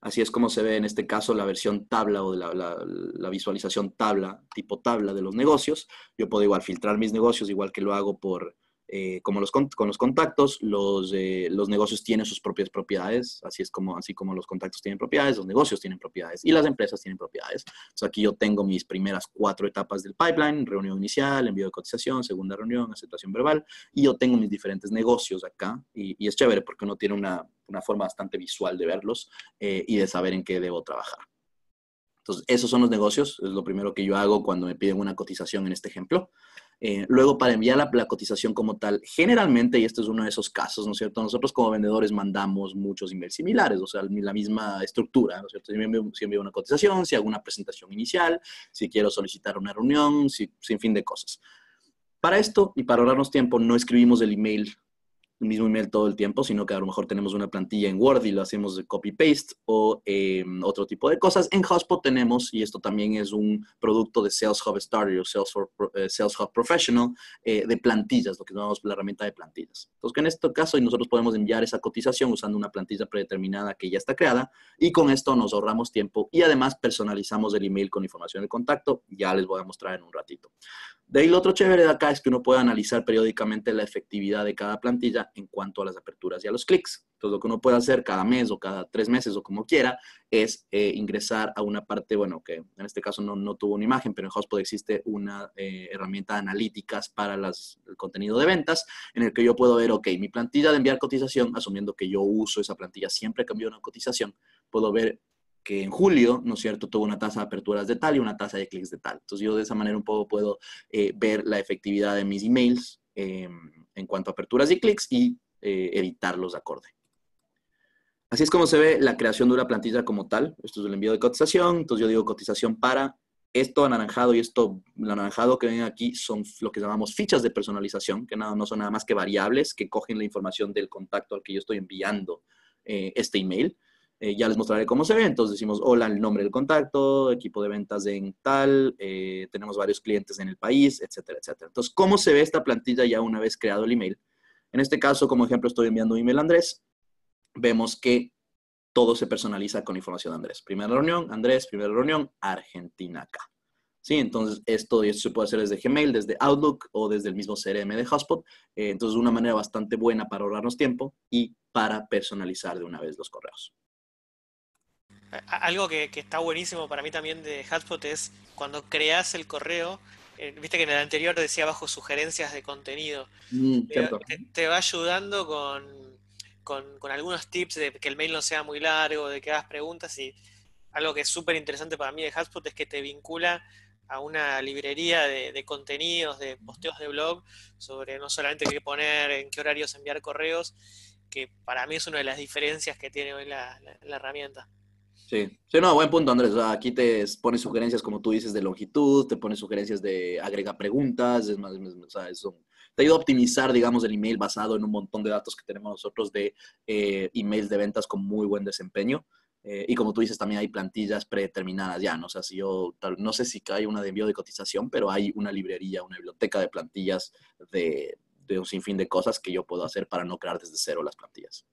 Así es como se ve en este caso la versión tabla o la, la, visualización tabla, tipo tabla de los negocios. Yo puedo igual filtrar mis negocios, igual que lo hago por, eh, como los, con los contactos, los, eh, los negocios tienen sus propias propiedades, así es como, así como los contactos tienen propiedades, los negocios tienen propiedades y las empresas tienen propiedades. Entonces aquí yo tengo mis primeras cuatro etapas del pipeline, reunión inicial, envío de cotización, segunda reunión, aceptación verbal, y yo tengo mis diferentes negocios acá, y, es chévere porque uno tiene una, una, forma bastante visual de verlos eh, y de saber en qué debo trabajar. Entonces, esos son los negocios, es lo primero que yo hago cuando me piden una cotización en este ejemplo. Eh, luego, para enviar la, cotización como tal, generalmente, y este es uno de esos casos, ¿no es cierto? Nosotros como vendedores mandamos muchos emails similares, o sea, la misma estructura, ¿no es cierto? Si envío, una cotización, si hago una presentación inicial, si quiero solicitar una reunión, si, sin fin de cosas. Para esto y para ahorrarnos tiempo, no escribimos el email el mismo email todo el tiempo, sino que a lo mejor tenemos una plantilla en Word y lo hacemos de copy-paste o em, otro tipo de cosas. En Hotspot tenemos, y esto también es un producto de Sales Hub Starter o Sales, eh, Hub Professional, eh, de plantillas, lo que llamamos la herramienta de plantillas. Entonces, en este caso, nosotros podemos enviar esa cotización usando una plantilla predeterminada que ya está creada y con esto nos ahorramos tiempo y además personalizamos el email con información de contacto. Ya les voy a mostrar en un ratito. De ahí lo otro chévere de acá es que uno puede analizar periódicamente la efectividad de cada plantilla en cuanto a las aperturas y a los clics. Entonces, lo que uno puede hacer cada mes o cada tres meses o como quiera es eh, ingresar a una parte, bueno, que en este caso no, no tuvo una imagen, pero en Hotspot existe una eh, herramienta de analíticas para el contenido de ventas en el que yo puedo ver, ok, mi plantilla de enviar cotización, asumiendo que yo uso esa plantilla siempre envío una cotización, puedo ver que en julio, ¿no es cierto?, tuvo una tasa de aperturas de tal y una tasa de clics de tal. Entonces yo de esa manera un poco puedo eh, ver la efectividad de mis emails em, en cuanto a aperturas y clics y eh, editarlos de acorde. Así es como se ve la creación de una plantilla como tal. Esto es el envío de cotización. Entonces yo digo cotización para esto anaranjado y esto anaranjado que ven aquí son lo que llamamos fichas de personalización, que nada, no son nada más que variables que cogen la información del contacto al que yo estoy enviando eh, este email. Eh, ya les mostraré cómo se ve. Entonces decimos, hola, el nombre del contacto, equipo de ventas en tal, eh, tenemos varios clientes en el país, etcétera, etcétera. Entonces, ¿cómo se ve esta plantilla ya una vez creado el email? En este caso, como ejemplo, estoy enviando un email a Andrés. Vemos que todo se personaliza con información de Andrés. Primera reunión, Andrés, primera reunión, Argentina acá. ¿Sí? Entonces, esto, se puede hacer desde Gmail, desde Outlook o desde el mismo CRM de Hotspot. Eh, entonces, una manera bastante buena para ahorrarnos tiempo y para personalizar de una vez los correos. Algo que, está buenísimo para mí también de Hotspot es cuando creas el correo, eh, viste que en el anterior decía abajo sugerencias de contenido. Mm, te, va ayudando con con, algunos tips de que el mail no sea muy largo, de que hagas preguntas y algo que es súper interesante para mí de HubSpot es que te vincula a una librería de, contenidos, de posteos de blog, sobre no solamente qué poner, en qué horarios enviar correos, que para mí es una de las diferencias que tiene hoy la, herramienta. Sí, sí, no, buen punto, Andrés. aquí te pone sugerencias, como tú dices, de longitud, te pone sugerencias de agrega preguntas, es más, o sea, te ayuda a optimizar, digamos, el email basado en un montón de datos que tenemos nosotros de eh, emails de ventas con muy buen desempeño. Eh, y como tú dices, también hay plantillas predeterminadas ya, no sé si hay una de envío de cotización, pero hay una librería, una biblioteca de plantillas de, de un sinfín de cosas que yo puedo hacer para no crear desde cero las plantillas.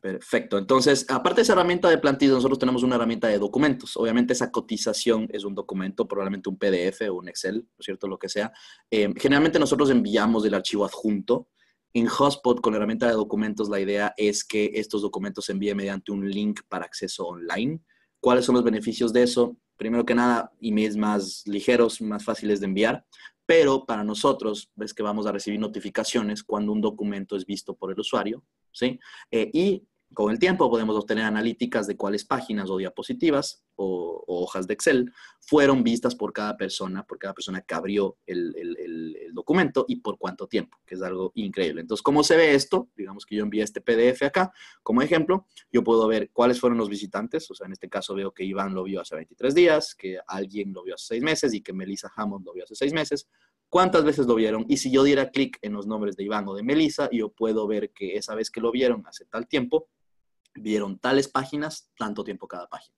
Perfecto. Entonces, aparte de esa herramienta de plantillas, nosotros tenemos una herramienta de documentos. Obviamente esa cotización es un documento, probablemente un PDF o un Excel, ¿no es cierto? Lo que sea. Eh, generalmente nosotros enviamos el archivo adjunto. En Hotspot, con la herramienta de documentos, la idea es que estos documentos se envíen mediante un link para acceso online. ¿Cuáles son los beneficios de eso? Primero que nada, emails más ligeros, más fáciles de enviar. Pero para nosotros, ves que vamos a recibir notificaciones cuando un documento es visto por el usuario, ¿sí? Eh, y con el tiempo podemos obtener analíticas de cuáles páginas o diapositivas o, hojas de Excel fueron vistas por cada persona, por cada persona que abrió el, documento y por cuánto tiempo, que es algo increíble. Entonces, ¿cómo se ve esto? Digamos que yo envié este PDF acá como ejemplo. Yo puedo ver cuáles fueron los visitantes. O sea, en este caso veo que Iván lo vio hace 23 días, que alguien lo vio hace 6 meses y que Melissa Hammond lo vio hace 6 meses cuántas veces lo vieron y si yo diera clic en los nombres de Iván o de Melissa, yo puedo ver que esa vez que lo vieron hace tal tiempo, vieron tales páginas, tanto tiempo cada página.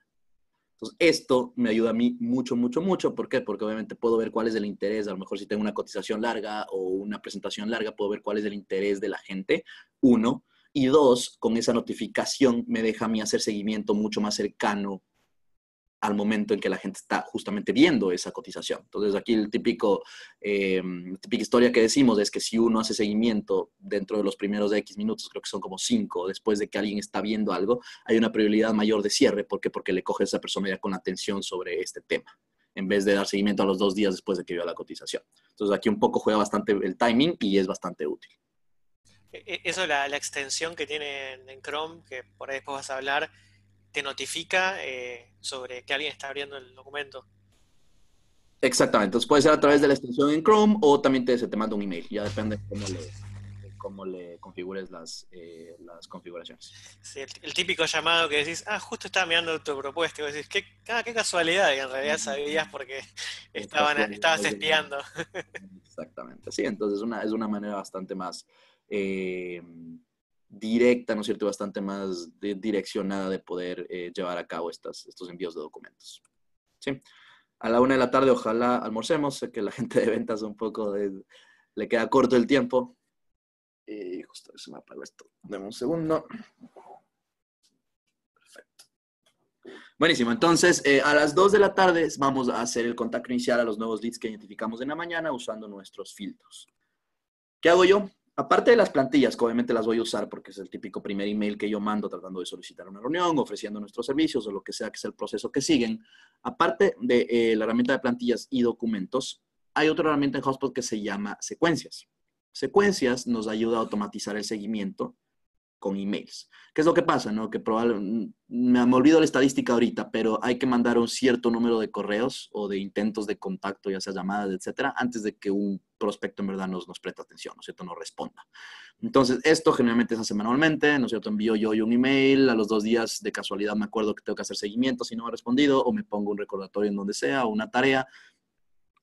Entonces, esto me ayuda a mí mucho, mucho, mucho. ¿Por qué? Porque obviamente puedo ver cuál es el interés. A lo mejor si tengo una cotización larga o una presentación larga, puedo ver cuál es el interés de la gente. Uno. Y dos, con esa notificación me deja a mí hacer seguimiento mucho más cercano al momento en que la gente está justamente viendo esa cotización. Entonces, aquí el típico, eh, típica historia que decimos es que si uno hace seguimiento dentro de los primeros X minutos, creo que son como cinco, después de que alguien está viendo algo, hay una prioridad mayor de cierre. ¿Por qué? Porque le coge a esa persona ya con atención sobre este tema, en vez de dar seguimiento a los dos días después de que vio la cotización. Entonces, aquí un poco juega bastante el timing y es bastante útil. E, e, eso, la, la extensión que tiene en Chrome, que por ahí después vas a hablar, te notifica eh, sobre que alguien está abriendo el documento. Exactamente, entonces puede ser a través de la extensión en Chrome o también te, se te manda un email, ya depende de cómo le, cómo le configures las, eh, las configuraciones. Sí, el, típico llamado que decís, ah, justo estaba mirando tu propuesta, y vos decís, qué, ah, qué casualidad, y en realidad sabías porque [laughs] estaban, estabas espiando. Exactamente, sí, entonces una, es una manera bastante más... Eh, directa, ¿no es cierto?, bastante más direccionada de poder eh, llevar a cabo estas, estos envíos de documentos. ¿Sí? A la una de la tarde, ojalá almorcemos. Sé que la [laughs] gente de ventas un poco le queda corto el tiempo. Y justo se me apagó esto. Deme un segundo. Perfecto. Buenísimo. Entonces, eh, a las 2 de la tarde vamos a hacer el contacto inicial a los nuevos leads que identificamos en la mañana usando nuestros filtros. ¿Qué hago yo? Aparte de las plantillas, que obviamente las voy a usar porque es el típico primer email que yo mando tratando de solicitar una reunión, ofreciendo nuestros servicios o lo que sea que es el proceso que siguen, aparte de eh, la herramienta de plantillas y documentos, hay otra herramienta en Hotspot que se llama secuencias. Secuencias nos ayuda a automatizar el seguimiento con emails. ¿Qué es lo que pasa? No? Que probablemente, me, me olvido la estadística ahorita, pero hay que mandar un cierto número de correos o de intentos de contacto, ya sea llamadas, etcétera, antes de que un prospecto en verdad nos, nos preste atención, ¿no es cierto? Nos responda. Entonces, esto generalmente se hace manualmente, ¿no es cierto? Envío yo un email, a los dos días de casualidad me acuerdo que tengo que hacer seguimiento si no me ha respondido, o me pongo un recordatorio en donde sea, o una tarea,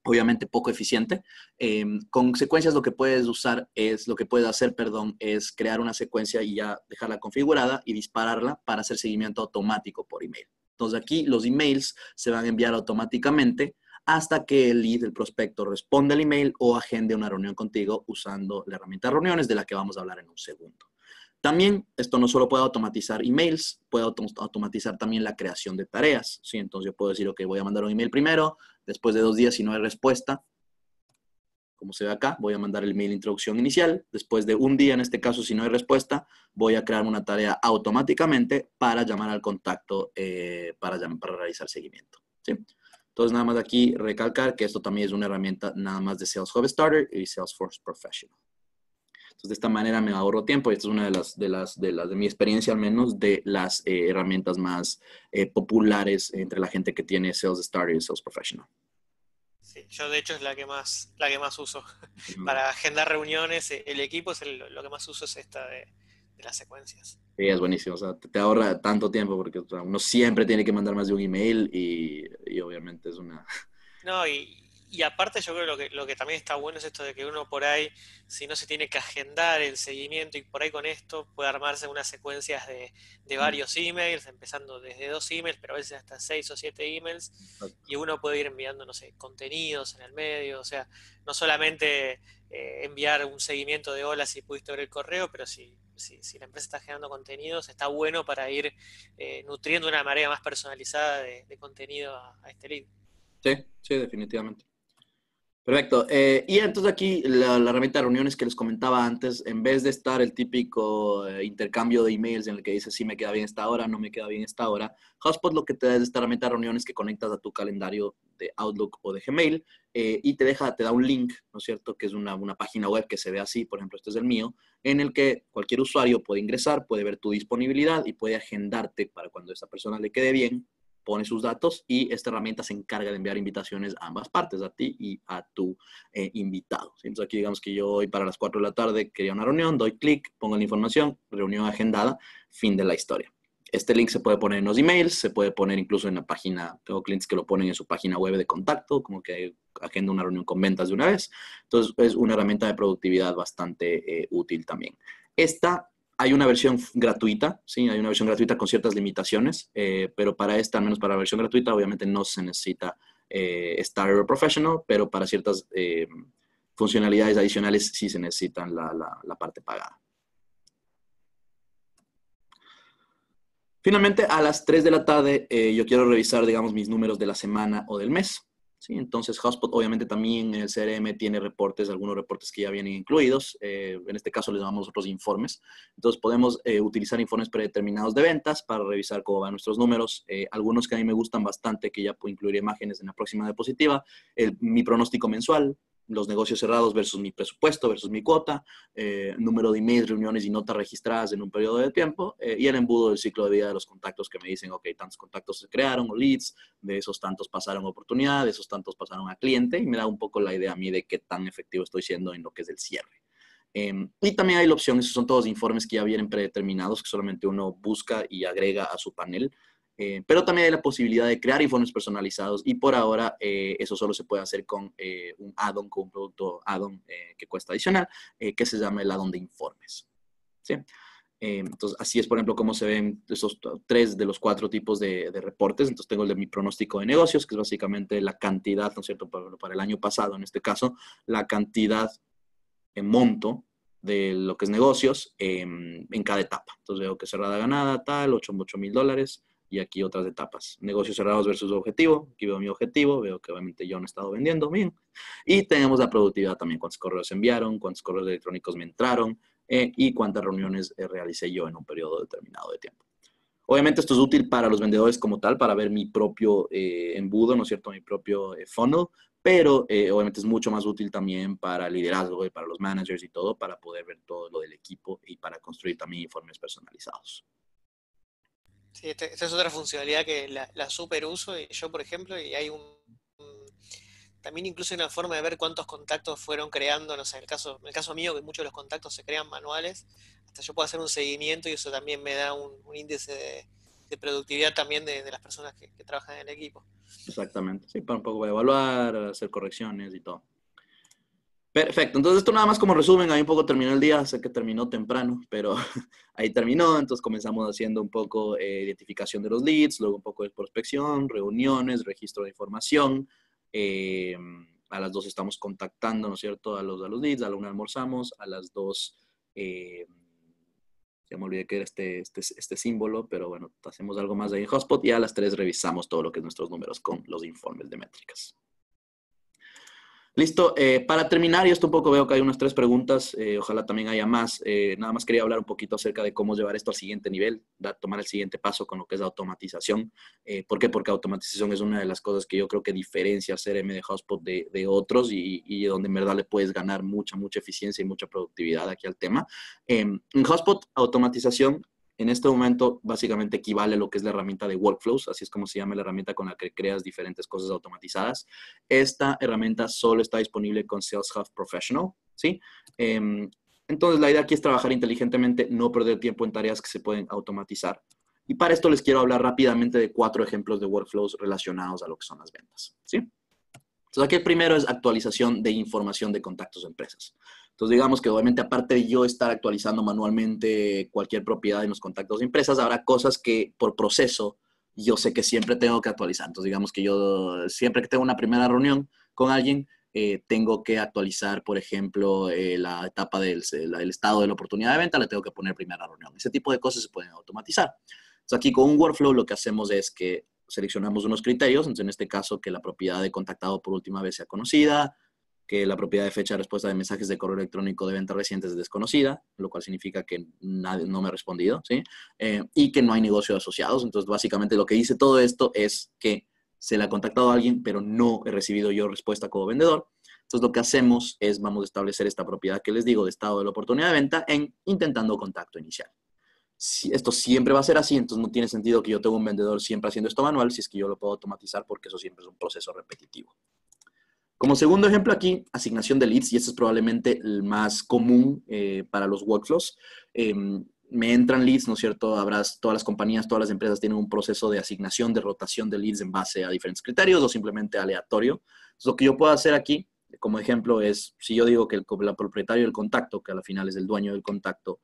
obviamente poco eficiente. Eh, con secuencias lo que puedes usar es, lo que puedes hacer, perdón, es crear una secuencia y ya dejarla configurada y dispararla para hacer seguimiento automático por email. Entonces aquí los emails se van a enviar automáticamente hasta que el lead, el prospecto, responda al email o agende una reunión contigo usando la herramienta reuniones de la que vamos a hablar en un segundo. También esto no solo puede automatizar emails, puede automatizar también la creación de tareas. ¿sí? Entonces yo puedo decir, ok, voy a mandar un email primero, después de dos días si no hay respuesta, como se ve acá, voy a mandar el email introducción inicial. Después de un día, en este caso, si no hay respuesta, voy a crear una tarea automáticamente para llamar al contacto eh, para, para realizar seguimiento. ¿sí? Entonces, nada más aquí recalcar que esto también es una herramienta nada más de Sales Hub Starter y Salesforce Professional. Entonces, de esta manera me ahorro tiempo y esta es una de las, de las, de las, de mi experiencia al menos, de las eh, herramientas más eh, populares entre la gente que tiene Sales Starter y Sales Professional. Sí, yo de hecho es la que más, la que más uso. Para agendar reuniones, eh, el equipo es lo que más uso es esta de, las secuencias. Sí, es buenísimo. O sea, te, ahorra tanto tiempo porque uno siempre tiene que mandar más de un email y, y obviamente es una... No, y, y aparte yo creo que lo, que también está bueno es esto de que uno por ahí, si no se tiene que agendar el seguimiento y por ahí con esto puede armarse unas secuencias de, de mm. varios emails, empezando desde dos emails, pero a veces hasta seis o siete emails, y uno puede ir enviando, no sé, contenidos en el medio, o sea, no solamente eh, enviar un seguimiento de hola si pudiste ver el correo, pero si, si, la empresa está generando contenidos, está bueno para ir eh, nutriendo una manera más personalizada de, contenido a, a este lead. Sí, sí, definitivamente. Perfecto. Eh, y entonces aquí la, herramienta de reuniones que les comentaba antes, en vez de estar el típico eh, intercambio de emails en el que dices si me queda bien esta hora, no me queda bien esta hora, Hotspot lo que te da es esta herramienta de reuniones que conectas a tu calendario de Outlook o de Gmail eh, y te deja, te da un link, ¿no es cierto? Que es una, una página web que se ve así, por ejemplo, este es el mío, en el que cualquier usuario puede ingresar, puede ver tu disponibilidad y puede agendarte para cuando esa persona le quede bien pone sus datos y esta herramienta se encarga de enviar invitaciones a ambas partes, a ti y a tu eh, invitado. Entonces aquí digamos que yo hoy para las 4 de la tarde quería una reunión, doy clic, pongo la información, reunión agendada, fin de la historia. Este link se puede poner en los emails, se puede poner incluso en la página, tengo clientes que lo ponen en su página web de contacto, como que agenda una reunión con ventas de una vez. Entonces es una herramienta de productividad bastante eh, útil también. Esta hay una versión gratuita, sí, hay una versión gratuita con ciertas limitaciones, eh, pero para esta, al menos para la versión gratuita, obviamente no se necesita eh, Professional, pero para ciertas eh, funcionalidades adicionales sí se necesitan la, la parte pagada. Finalmente, a las 3 de la tarde, yo quiero revisar, digamos, mis números de la semana o del mes. Entonces, Hotspot obviamente también el CRM tiene reportes, algunos reportes que ya vienen incluidos. Eh, en este caso les llamamos otros informes. Entonces, podemos eh, utilizar informes predeterminados de ventas para revisar cómo van nuestros números. Eh, algunos que a mí me gustan bastante, que ya puedo incluir imágenes en la próxima diapositiva. Mi pronóstico mensual, los negocios cerrados versus mi presupuesto, versus mi cuota, eh, número de emails, reuniones y notas registradas en un periodo de tiempo, eh, y el embudo del ciclo de vida de los contactos que me dicen, ok, tantos contactos se crearon o leads, de esos tantos pasaron a oportunidad, de esos tantos pasaron a cliente, y me da un poco la idea a mí de qué tan efectivo estoy siendo en lo que es el cierre. Em, y también hay la opción, esos son todos informes que ya vienen predeterminados, que solamente uno busca y agrega a su panel. Eh, pero también hay la posibilidad de crear informes personalizados y por ahora eh, eso solo se puede hacer con eh, un add-on, con un producto add-on que cuesta adicional, que se llama el add-on de informes. ¿sí? entonces, así es, por ejemplo, cómo se ven esos tres de los cuatro tipos de, reportes. Entonces, tengo el de mi pronóstico de negocios, que es básicamente la cantidad, ¿no es cierto?, para, para el año pasado, en este caso, la cantidad en monto de lo que es negocios en cada etapa. Entonces, veo que cerrada ganada, tal, 8 mil dólares, y aquí otras etapas. Negocios cerrados versus objetivo. Aquí veo mi objetivo, veo que obviamente yo no he estado vendiendo bien. Y tenemos la productividad también, cuántos correos enviaron, cuántos correos electrónicos me entraron eh, y cuántas reuniones eh, realicé yo en un periodo determinado de tiempo. Obviamente esto es útil para los vendedores como tal, para ver mi propio eh, embudo, ¿no es cierto? Mi propio eh, funnel, pero eh, obviamente es mucho más útil también para liderazgo y para los managers y todo, para poder ver todo lo del equipo y para construir también informes personalizados. Sí, esta, es otra funcionalidad que la, la, super uso, y yo por ejemplo, y hay un, también incluso una forma de ver cuántos contactos fueron creando, no sé, en el caso, en el caso mío, que muchos de los contactos se crean manuales, hasta yo puedo hacer un seguimiento y eso también me da un, índice de, productividad también de, las personas que, trabajan en el equipo. Exactamente, sí, para un poco evaluar, hacer correcciones y todo. Perfecto, entonces esto nada más como resumen, ahí un poco terminó el día, sé que terminó temprano, pero [laughs] ahí terminó, entonces comenzamos haciendo un poco eh, identificación de los leads, luego un poco de prospección, reuniones, registro de información, eh, a las dos estamos contactando, ¿no es cierto?, a los, a los leads, a la una almorzamos, a las dos, eh, ya me olvidé que era este, este, este, símbolo, pero bueno, hacemos algo más ahí en Hotspot y a las tres revisamos todo lo que es nuestros números con los informes de métricas. Listo, eh, para terminar, y esto un poco veo que hay unas tres preguntas, eh, ojalá también haya más. Eh, nada más quería hablar un poquito acerca de cómo llevar esto al siguiente nivel, tomar el siguiente paso con lo que es la automatización. ¿Por qué? Porque automatización es una de las cosas que yo creo que diferencia CRM de Hotspot de, otros y, y, donde en verdad le puedes ganar mucha, mucha eficiencia y mucha productividad aquí al tema. en Hotspot, automatización en este momento básicamente equivale a lo que es la herramienta de workflows, así es como se llama la herramienta con la que creas diferentes cosas automatizadas. Esta herramienta solo está disponible con Sales Hub Professional, ¿sí? Em, entonces la idea aquí es trabajar inteligentemente, no perder tiempo en tareas que se pueden automatizar. Y para esto les quiero hablar rápidamente de cuatro ejemplos de workflows relacionados a lo que son las ventas, ¿sí? Entonces aquí el primero es actualización de información de contactos de empresas. Entonces, digamos que obviamente aparte de yo estar actualizando manualmente cualquier propiedad en los contactos de empresas, habrá cosas que por proceso yo sé que siempre tengo que actualizar. Entonces, digamos que yo siempre que tengo una primera reunión con alguien, eh, tengo que actualizar, por ejemplo, eh, la etapa del el estado de la oportunidad de venta, le tengo que poner primera reunión. Ese tipo de cosas se pueden automatizar. Entonces, aquí con un workflow lo que hacemos es que seleccionamos unos criterios, entonces en este caso que la propiedad de contactado por última vez sea conocida, que la propiedad de fecha de respuesta de mensajes de correo electrónico de venta recientes es desconocida, lo cual significa que nadie, no me ha respondido, ¿sí? Eh, y que no hay negocios asociados. Entonces, básicamente lo que dice todo esto es que se le ha contactado a alguien, pero no he recibido yo respuesta como vendedor. Entonces, lo que hacemos es, vamos a establecer esta propiedad que les digo de estado de la oportunidad de venta en intentando contacto inicial. Si esto siempre va a ser así, entonces no tiene sentido que yo tenga un vendedor siempre haciendo esto manual, si es que yo lo puedo automatizar porque eso siempre es un proceso repetitivo. Como segundo ejemplo aquí, asignación de leads, y este es probablemente el más común eh, para los workflows. Em, me entran leads, ¿no es cierto? Habrás, todas las compañías, todas las empresas tienen un proceso de asignación, de rotación de leads en base a diferentes criterios o simplemente aleatorio. Lo que yo puedo hacer aquí, como ejemplo, es si yo digo que el, el propietario del contacto, que al final es el dueño del contacto,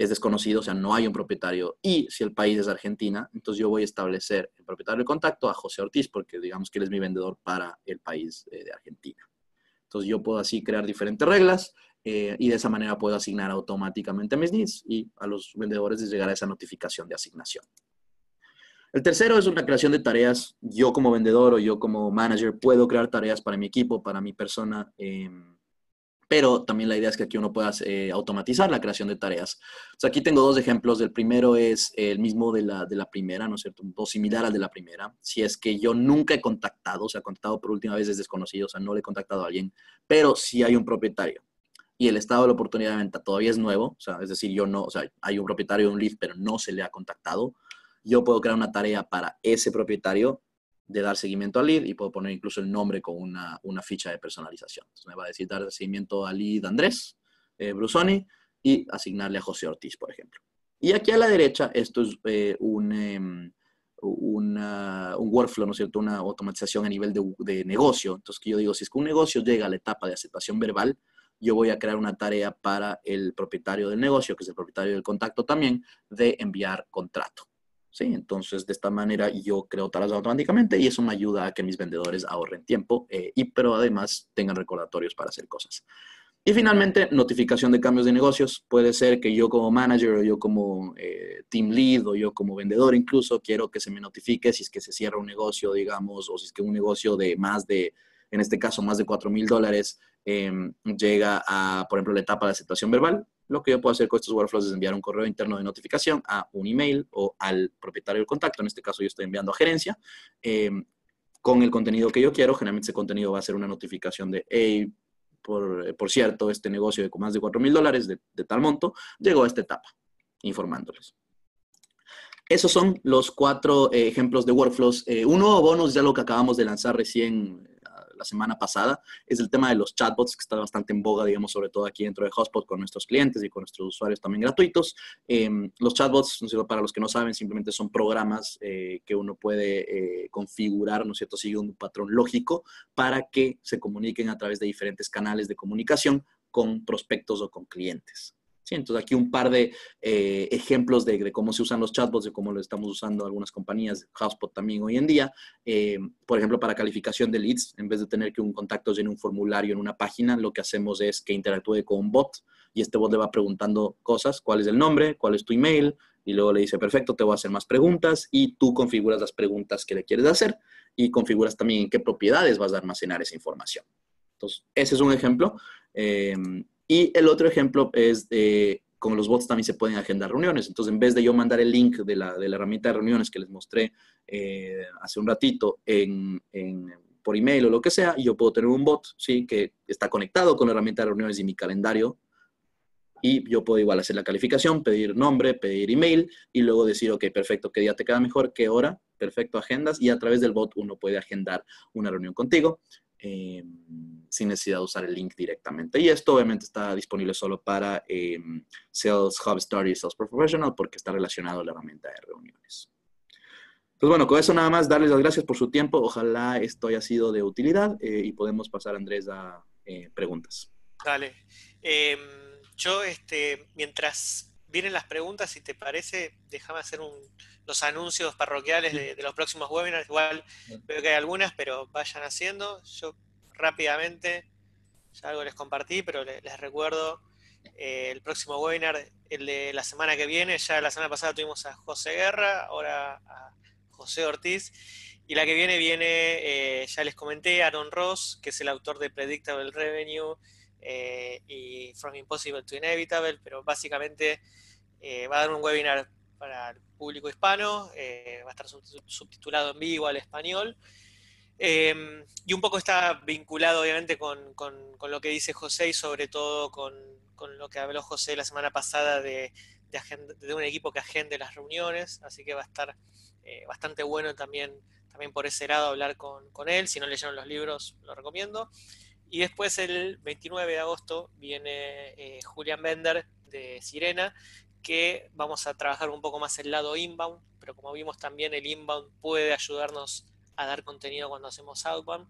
es desconocido, o sea, no hay un propietario. Y si el país es Argentina, entonces yo voy a establecer el propietario de contacto a José Ortiz, porque digamos que él es mi vendedor para el país eh, de Argentina. Entonces yo puedo así crear diferentes reglas eh, y de esa manera puedo asignar automáticamente mis needs y a los vendedores les llegará esa notificación de asignación. El tercero es una creación de tareas. Yo como vendedor o yo como manager puedo crear tareas para mi equipo, para mi persona. Em, pero también la idea es que aquí uno pueda eh, automatizar la creación de tareas. aquí tengo dos ejemplos. El primero es el mismo de la, de la primera, ¿no es cierto? Poco similar al de la primera. Si es que yo nunca he contactado, o sea, contactado por última vez es desconocido, o sea, no le he contactado a alguien, pero si hay un propietario y el estado de la oportunidad de venta todavía es nuevo, o sea, es decir, yo no, o sea, hay un propietario de un lead, pero no se le ha contactado, yo puedo crear una tarea para ese propietario de dar seguimiento al lead y puedo poner incluso el nombre con una, una ficha de personalización. Entonces me va a decir dar seguimiento al lead Andrés eh, Brusoni y asignarle a José Ortiz, por ejemplo. Y aquí a la derecha, esto es eh, un, em, un workflow, ¿no es cierto? Una automatización a nivel de, de, negocio. Entonces, que yo digo, si es que un negocio llega a la etapa de aceptación verbal, yo voy a crear una tarea para el propietario del negocio, que es el propietario del contacto también, de enviar contrato. ¿Sí? Entonces, de esta manera yo creo tareas automáticamente y eso me ayuda a que mis vendedores ahorren tiempo, eh, y, pero además tengan recordatorios para hacer cosas. Y finalmente, notificación de cambios de negocios. Puede ser que yo como manager o yo como eh, team lead o yo como vendedor incluso quiero que se me notifique si es que se cierra un negocio, digamos, o si es que un negocio de más de, en este caso, más de 4 mil dólares em, llega a, por ejemplo, la etapa de aceptación verbal lo que yo puedo hacer con estos workflows es enviar un correo interno de notificación a un email o al propietario del contacto. En este caso yo estoy enviando a gerencia em, con el contenido que yo quiero. Generalmente ese contenido va a ser una notificación de, hey, por, por cierto, este negocio de más de 4 mil dólares de, tal monto llegó a esta etapa, informándoles. Esos son los cuatro eh, ejemplos de workflows. Eh, un nuevo bonus, ya lo que acabamos de lanzar recién la semana pasada, es el tema de los chatbots, que está bastante en boga, digamos, sobre todo aquí dentro de Hotspot con nuestros clientes y con nuestros usuarios también gratuitos. Em, los chatbots, para los que no saben, simplemente son programas eh, que uno puede eh, configurar, ¿no es cierto?, siguiendo un patrón lógico para que se comuniquen a través de diferentes canales de comunicación con prospectos o con clientes. Entonces aquí un par de eh, ejemplos de, cómo se usan los chatbots, de cómo lo estamos usando algunas compañías, HubSpot también hoy en día. Eh, por ejemplo, para calificación de leads, en vez de tener que un contacto llene un formulario en una página, lo que hacemos es que interactúe con un bot y este bot le va preguntando cosas, cuál es el nombre, cuál es tu email, y luego le dice, perfecto, te voy a hacer más preguntas y tú configuras las preguntas que le quieres hacer y configuras también en qué propiedades vas a almacenar esa información. Entonces, ese es un ejemplo. Eh, y el otro ejemplo es de, con los bots también se pueden agendar reuniones. Entonces, en vez de yo mandar el link de la, de la herramienta de reuniones que les mostré eh, hace un ratito en, en, por email o lo que sea, yo puedo tener un bot, ¿sí? Que está conectado con la herramienta de reuniones y mi calendario. Y yo puedo igual hacer la calificación, pedir nombre, pedir email y luego decir, ok, perfecto, qué día te queda mejor, qué hora, perfecto, agendas. Y a través del bot uno puede agendar una reunión contigo. Eh, sin necesidad de usar el link directamente. Y esto obviamente está disponible solo para eh, Sales Hub Story y Sales Professional porque está relacionado a la herramienta de reuniones. Pues bueno, con eso nada más, darles las gracias por su tiempo. Ojalá esto haya sido de utilidad eh, y podemos pasar, Andrés, a preguntas. Dale. Em, yo, este, mientras vienen las preguntas, si te parece, déjame hacer un, los anuncios parroquiales de, los próximos webinars. Igual veo que hay algunas, pero vayan haciendo. Yo rápidamente, ya algo les compartí, pero les, recuerdo eh, el próximo webinar, el de la semana que viene. Ya la semana pasada tuvimos a José Guerra, ahora a José Ortiz. Y la que viene viene, eh, ya les comenté, Aaron Ross, que es el autor de Predictable Revenue eh, y From Impossible to Inevitable, pero básicamente va a dar un webinar para el público hispano, eh, va a estar subtitulado en vivo al español. Em, y un poco está vinculado obviamente con, lo que dice José y sobre todo con, lo que habló José la semana pasada de, de, un equipo que agende las reuniones, así que va a estar eh, bastante bueno también, también por ese lado hablar con, él, si no leyeron los libros lo recomiendo. Y después el 29 de agosto viene eh, Julian Bender de Sirena, que vamos a trabajar un poco más el lado inbound, pero como vimos también el inbound puede ayudarnos a dar contenido cuando hacemos outbound.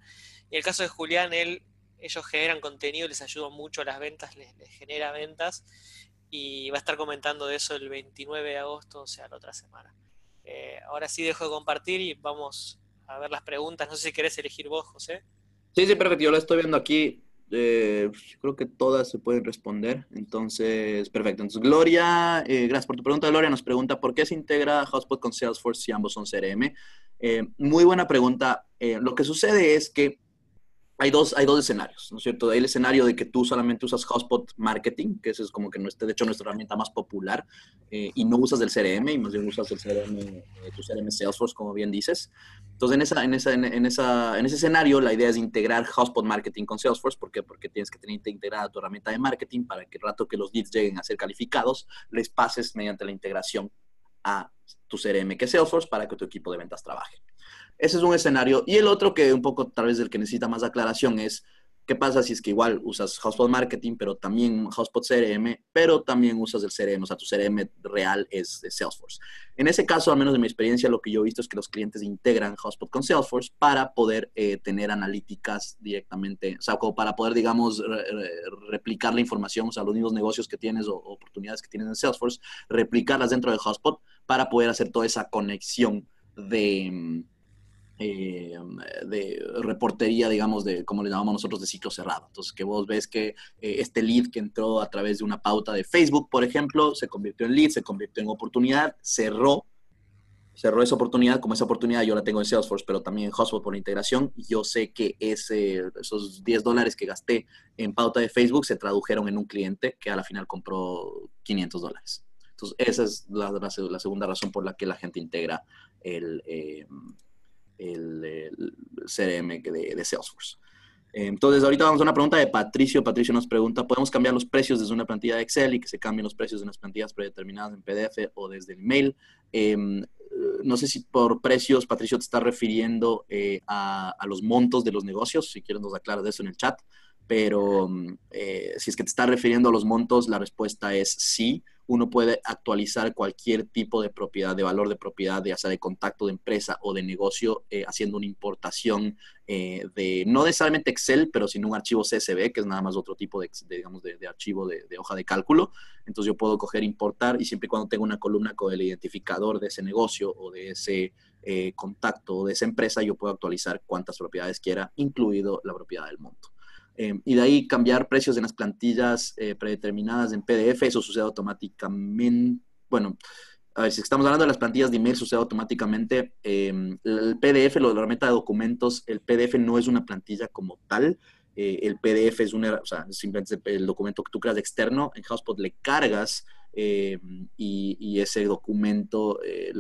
Y el caso de Julián, él, ellos generan contenido, les ayuda mucho a las ventas, les, genera ventas y va a estar comentando de eso el 29 de agosto, o sea, la otra semana. Eh, ahora sí dejo de compartir y vamos a ver las preguntas. No sé si querés elegir vos, José. Sí, sí, perfecto. Yo lo estoy viendo aquí. Eh, creo que todas se pueden responder. Entonces, perfecto. Entonces, Gloria, eh, gracias por tu pregunta. Gloria nos pregunta, ¿por qué se integra Hotspot con Salesforce si ambos son CRM? Eh, muy buena pregunta. lo que sucede es que hay dos, hay dos escenarios, ¿no es cierto? Hay el escenario de que tú solamente usas Hotspot Marketing, que ese es como que nuestra, de hecho nuestra herramienta más popular, y no usas el CRM, y más bien usas el CRM, tu CRM Salesforce, como bien dices. Entonces, en, esa, en, esa, en, esa, en ese escenario, la idea es integrar Hotspot Marketing con Salesforce. ¿Por qué? Porque tienes que tener integrada tu herramienta de marketing para que el rato que los leads lleguen a ser calificados, les pases mediante la integración a tu CRM que es Salesforce para que tu equipo de ventas trabaje. Ese es un escenario. Y el otro que un poco tal vez el que necesita más aclaración es ¿Qué pasa si es que igual usas Hotspot Marketing, pero también Hotspot CRM, pero también usas el CRM, o sea, tu CRM real es, Salesforce? En ese caso, al menos de mi experiencia, lo que yo he visto es que los clientes integran Hotspot con Salesforce para poder eh, tener analíticas directamente, o sea, como para poder, digamos, replicar la información, o sea, los mismos negocios que tienes o oportunidades que tienes en Salesforce, replicarlas dentro de Hotspot para poder hacer toda esa conexión de mm, eh, de reportería, digamos, de como le llamamos nosotros, de ciclo cerrado. Entonces, que vos ves que eh, este lead que entró a través de una pauta de Facebook, por ejemplo, se convirtió en lead, se convirtió en oportunidad, cerró, cerró esa oportunidad, como esa oportunidad yo la tengo en Salesforce, pero también en HubSpot por integración, yo sé que ese, esos 10 dólares que gasté en pauta de Facebook se tradujeron en un cliente que a la final compró 500 dólares. Entonces, esa es la, la, segunda razón por la que la gente integra el, eh, el, CRM de, de Salesforce. Entonces, ahorita vamos a una pregunta de Patricio. Patricio nos pregunta, ¿podemos cambiar los precios desde una plantilla de Excel y que se cambien los precios de unas plantillas predeterminadas en PDF o desde el email? Em, no sé si por precios, Patricio, te está refiriendo eh, a, a, los montos de los negocios. Si quieres, nos aclaras eso en el chat. Pero eh, si es que te está refiriendo a los montos, la respuesta es sí uno puede actualizar cualquier tipo de propiedad, de valor de propiedad, ya sea de contacto de empresa o de negocio, eh, haciendo una importación eh, de, no necesariamente Excel, pero sino un archivo CSV, que es nada más otro tipo de, digamos, de, archivo de, hoja de cálculo. Entonces yo puedo coger, importar y siempre y cuando tenga una columna con el identificador de ese negocio o de ese eh, contacto o de esa empresa, yo puedo actualizar cuántas propiedades quiera, incluido la propiedad del monto. Em, y de ahí cambiar precios en las plantillas eh, predeterminadas en PDF, eso sucede automáticamente. Bueno, a ver, si estamos hablando de las plantillas de email, sucede automáticamente. Em, el PDF, lo de la herramienta de documentos, el PDF no es una plantilla como tal. Eh, el PDF es una, o sea, simplemente el documento que tú creas externo. En HubSpot le cargas em, y, ese documento, eh,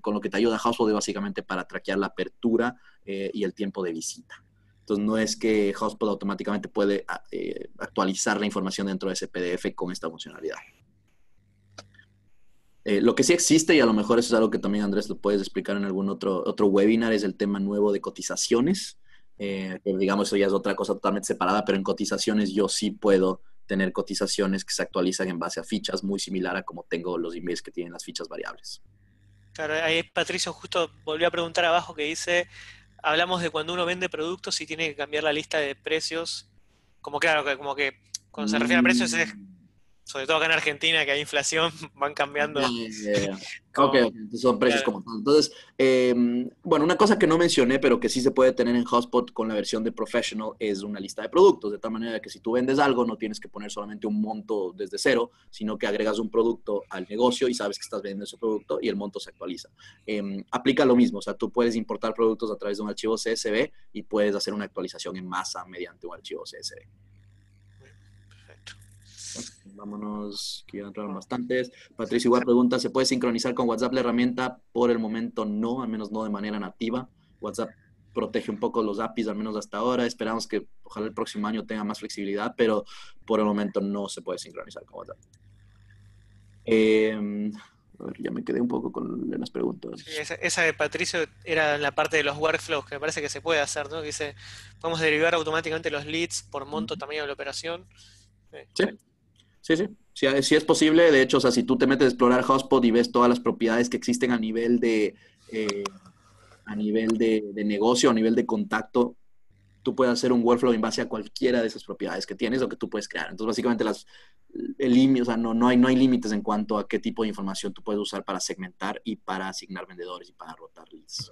con lo que te ayuda HubSpot es básicamente para traquear la apertura y el tiempo de visita. Entonces no es que HubSpot automáticamente puede ah, eh, actualizar la información dentro de ese PDF con esta funcionalidad. Eh, lo que sí existe, y a lo mejor eso es algo que también Andrés lo puedes explicar en algún otro, otro webinar, es el tema nuevo de cotizaciones. Eh, digamos, eso ya es otra cosa totalmente separada, pero en cotizaciones yo sí puedo tener cotizaciones que se actualizan en base a fichas, muy similar a como tengo los emails que tienen las fichas variables. Claro, ahí Patricio justo volvió a preguntar abajo que dice, hablamos de cuando uno vende productos y tiene que cambiar la lista de precios. Como claro, que como que cuando se refiere a precios es sobre todo acá en Argentina, que hay inflación, [laughs] van cambiando. ok, son precios como tal. Entonces, em, bueno, una cosa que no mencioné, pero que sí se puede tener en Hotspot con la versión de Professional es una lista de productos, de tal manera que si tú vendes algo, no tienes que poner solamente un monto desde cero, sino que agregas un producto al negocio y sabes que estás vendiendo ese producto y el monto se actualiza. Em, aplica lo mismo, o sea, tú puedes importar productos a través de un archivo CSV y puedes hacer una actualización en masa mediante un archivo CSV. Vámonos, que ya entraron bastantes. Patricio igual pregunta, ¿se puede sincronizar con WhatsApp la herramienta? Por el momento no, al menos no de manera nativa. WhatsApp protege un poco los APIs, al menos hasta ahora. Esperamos que ojalá el próximo año tenga más flexibilidad, pero por el momento no se puede sincronizar con WhatsApp. Em, a ver, ya me quedé un poco con las preguntas. esa, de Patricio era la parte de los workflows, que me parece que se puede hacer, ¿no? dice, podemos derivar automáticamente los leads por monto, tamaño de la operación. Sí. Sí, sí. Si, es posible, de hecho, o sea, si tú te metes a explorar Hotspot y ves todas las propiedades que existen a nivel de, eh, a nivel de, negocio, a nivel de contacto, tú puedes hacer un workflow en base a cualquiera de esas propiedades que tienes o que tú puedes crear. Entonces, básicamente, las, el, o sea, no, no, hay, no hay límites en cuanto a qué tipo de información tú puedes usar para segmentar y para asignar vendedores y para rotar leads.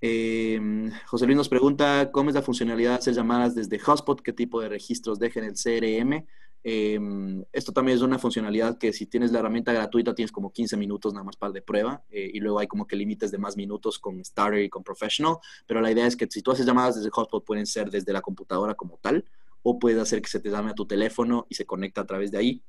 Em, José Luis nos pregunta cómo es la funcionalidad de hacer llamadas desde Hotspot, qué tipo de registros deja en el CRM. Em, esto también es una funcionalidad que si tienes la herramienta gratuita tienes como 15 minutos nada más para de prueba eh, y luego hay como que límites de más minutos con Starter y con Professional, pero la idea es que si tú haces llamadas desde Hotspot pueden ser desde la computadora como tal o puedes hacer que se te llame a tu teléfono y se conecta a través de ahí.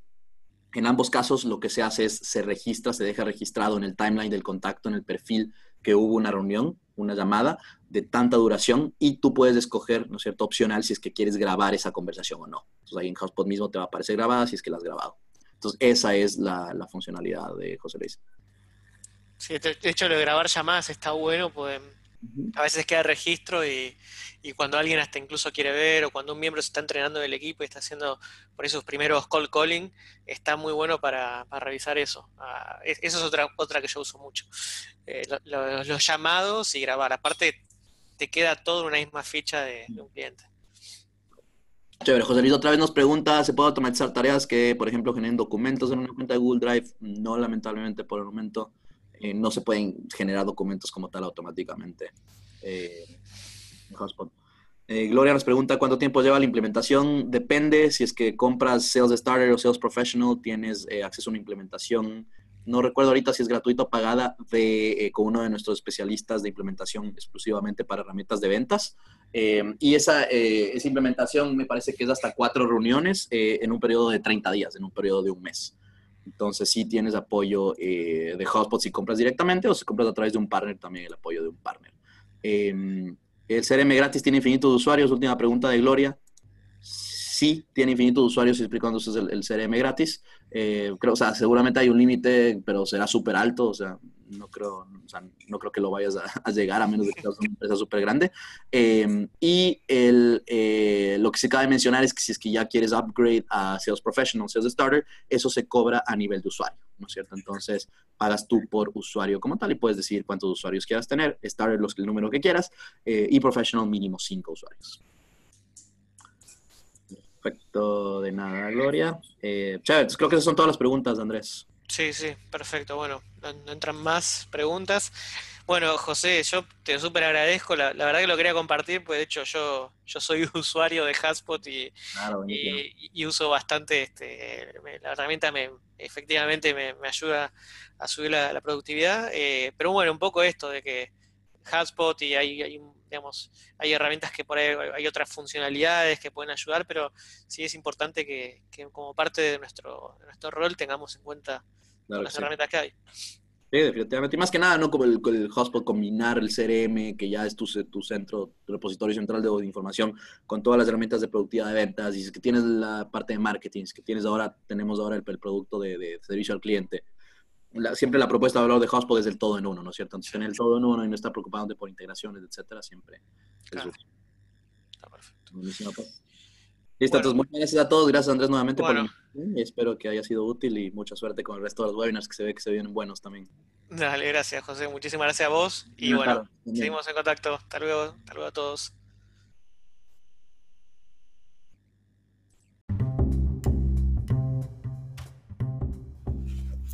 En ambos casos lo que se hace es se registra, se deja registrado en el timeline del contacto, en el perfil que hubo una reunión, una llamada de tanta duración y tú puedes escoger, ¿no es cierto?, opcional si es que quieres grabar esa conversación o no. Entonces ahí en HubSpot mismo te va a aparecer grabada si es que la has grabado. Entonces esa es la, funcionalidad de José Luis. Sí, de hecho de grabar llamadas está bueno, pues a veces queda registro y, cuando alguien hasta incluso quiere ver o cuando un miembro se está entrenando en el equipo y está haciendo por eso sus primeros call calling, está muy bueno para, revisar eso. Ah, eso es otra, otra que yo uso mucho. Eh, los llamados y grabar. Aparte, te queda todo en una misma ficha de, un cliente. Chévere, José Luis otra vez nos pregunta, ¿se puede automatizar tareas que, por ejemplo, generen documentos en una cuenta de Google Drive? No, lamentablemente, por el momento eh, no se pueden generar documentos como tal automáticamente eh, eh, Gloria nos pregunta cuánto tiempo lleva la implementación. Depende si es que compras Sales Starter o Sales Professional, tienes acceso a una implementación no recuerdo ahorita si es gratuita o pagada, de, con uno de nuestros especialistas de implementación exclusivamente para herramientas de ventas. y esa, esa, implementación me parece que es hasta cuatro reuniones en un periodo de 30 días, en un periodo de un mes. Entonces sí tienes apoyo de HubSpot si compras directamente o si compras a través de un partner también el apoyo de un partner. el CRM gratis tiene infinitos usuarios. Última pregunta de Gloria sí tiene infinitos usuarios uses el, el CRM gratis. Eh, creo, o sea, seguramente hay un límite, pero será súper alto, o sea, no creo, o sea, no creo que lo vayas a, llegar a menos de que seas una empresa súper grande. Em, y el, eh, lo que se cabe mencionar es que si es que ya quieres upgrade a Sales Professional, Sales Starter, eso se cobra a nivel de usuario, ¿no es cierto? Entonces, pagas tú por usuario como tal y puedes decidir cuántos usuarios quieras tener, Starter los, el número que quieras, eh, y Professional mínimo 5 usuarios. Perfecto, de nada, Gloria. Eh, creo que esas son todas las preguntas, Andrés. Sí, sí, perfecto. Bueno, no, entran más preguntas. Bueno, José, yo te súper agradezco. La, verdad que lo quería compartir, pues de hecho yo, yo soy [laughs] usuario de Haspot y, y, uso bastante este, la herramienta, me, efectivamente me, ayuda a subir la, productividad. Eh, pero bueno, un poco esto de que Haspot y hay, hay digamos, hay herramientas que por ahí hay otras funcionalidades que pueden ayudar, pero sí es importante que, como parte de nuestro, nuestro rol tengamos en cuenta las herramientas que hay. Sí, definitivamente. Y más que nada, ¿no? Como el, el Hotspot, combinar el CRM, que ya es tu, tu centro, tu repositorio central de información, con todas las herramientas de productividad de ventas, y es que tienes la parte de marketing, es que tienes ahora, tenemos ahora el, producto de, de, servicio al cliente, siempre la propuesta de valor de HubSpot es el todo en uno, ¿no es cierto? Entonces, tener el todo en uno y no estar preocupándote por integraciones, etcétera, siempre claro. Está perfecto. Pues. Listo, entonces muchas gracias a todos, gracias Andrés nuevamente por la y espero que haya sido útil y mucha suerte con el resto de los webinars que se ve que se vienen buenos también. Dale, gracias José, muchísimas gracias a vos y bueno, seguimos en contacto. Hasta luego, hasta luego a todos.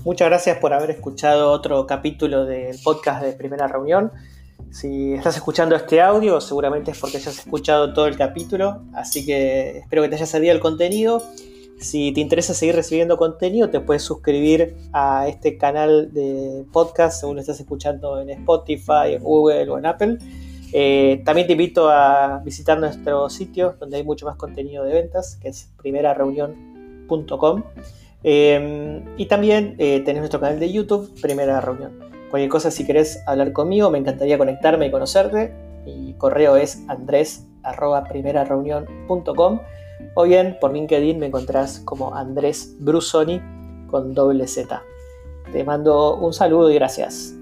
Muchas gracias por haber escuchado otro capítulo del podcast de Primera Reunión. Si estás escuchando este audio, seguramente es porque ya has escuchado todo el capítulo, así que espero que te haya servido el contenido. Si te interesa seguir recibiendo contenido, te puedes suscribir a este canal de podcast según lo estás escuchando en Spotify, en Google o en Apple. Eh, también te invito a visitar nuestro sitio donde hay mucho más contenido de ventas, que es primerareunión.com. Em, y también eh, tenés nuestro canal de YouTube, Primera Reunión. Cualquier cosa, si querés hablar conmigo, me encantaría conectarme y conocerte. Mi correo es andres.primerareunión.com o bien por LinkedIn me encontrás como Andrés Brusoni con doble Z. Te mando un saludo y gracias.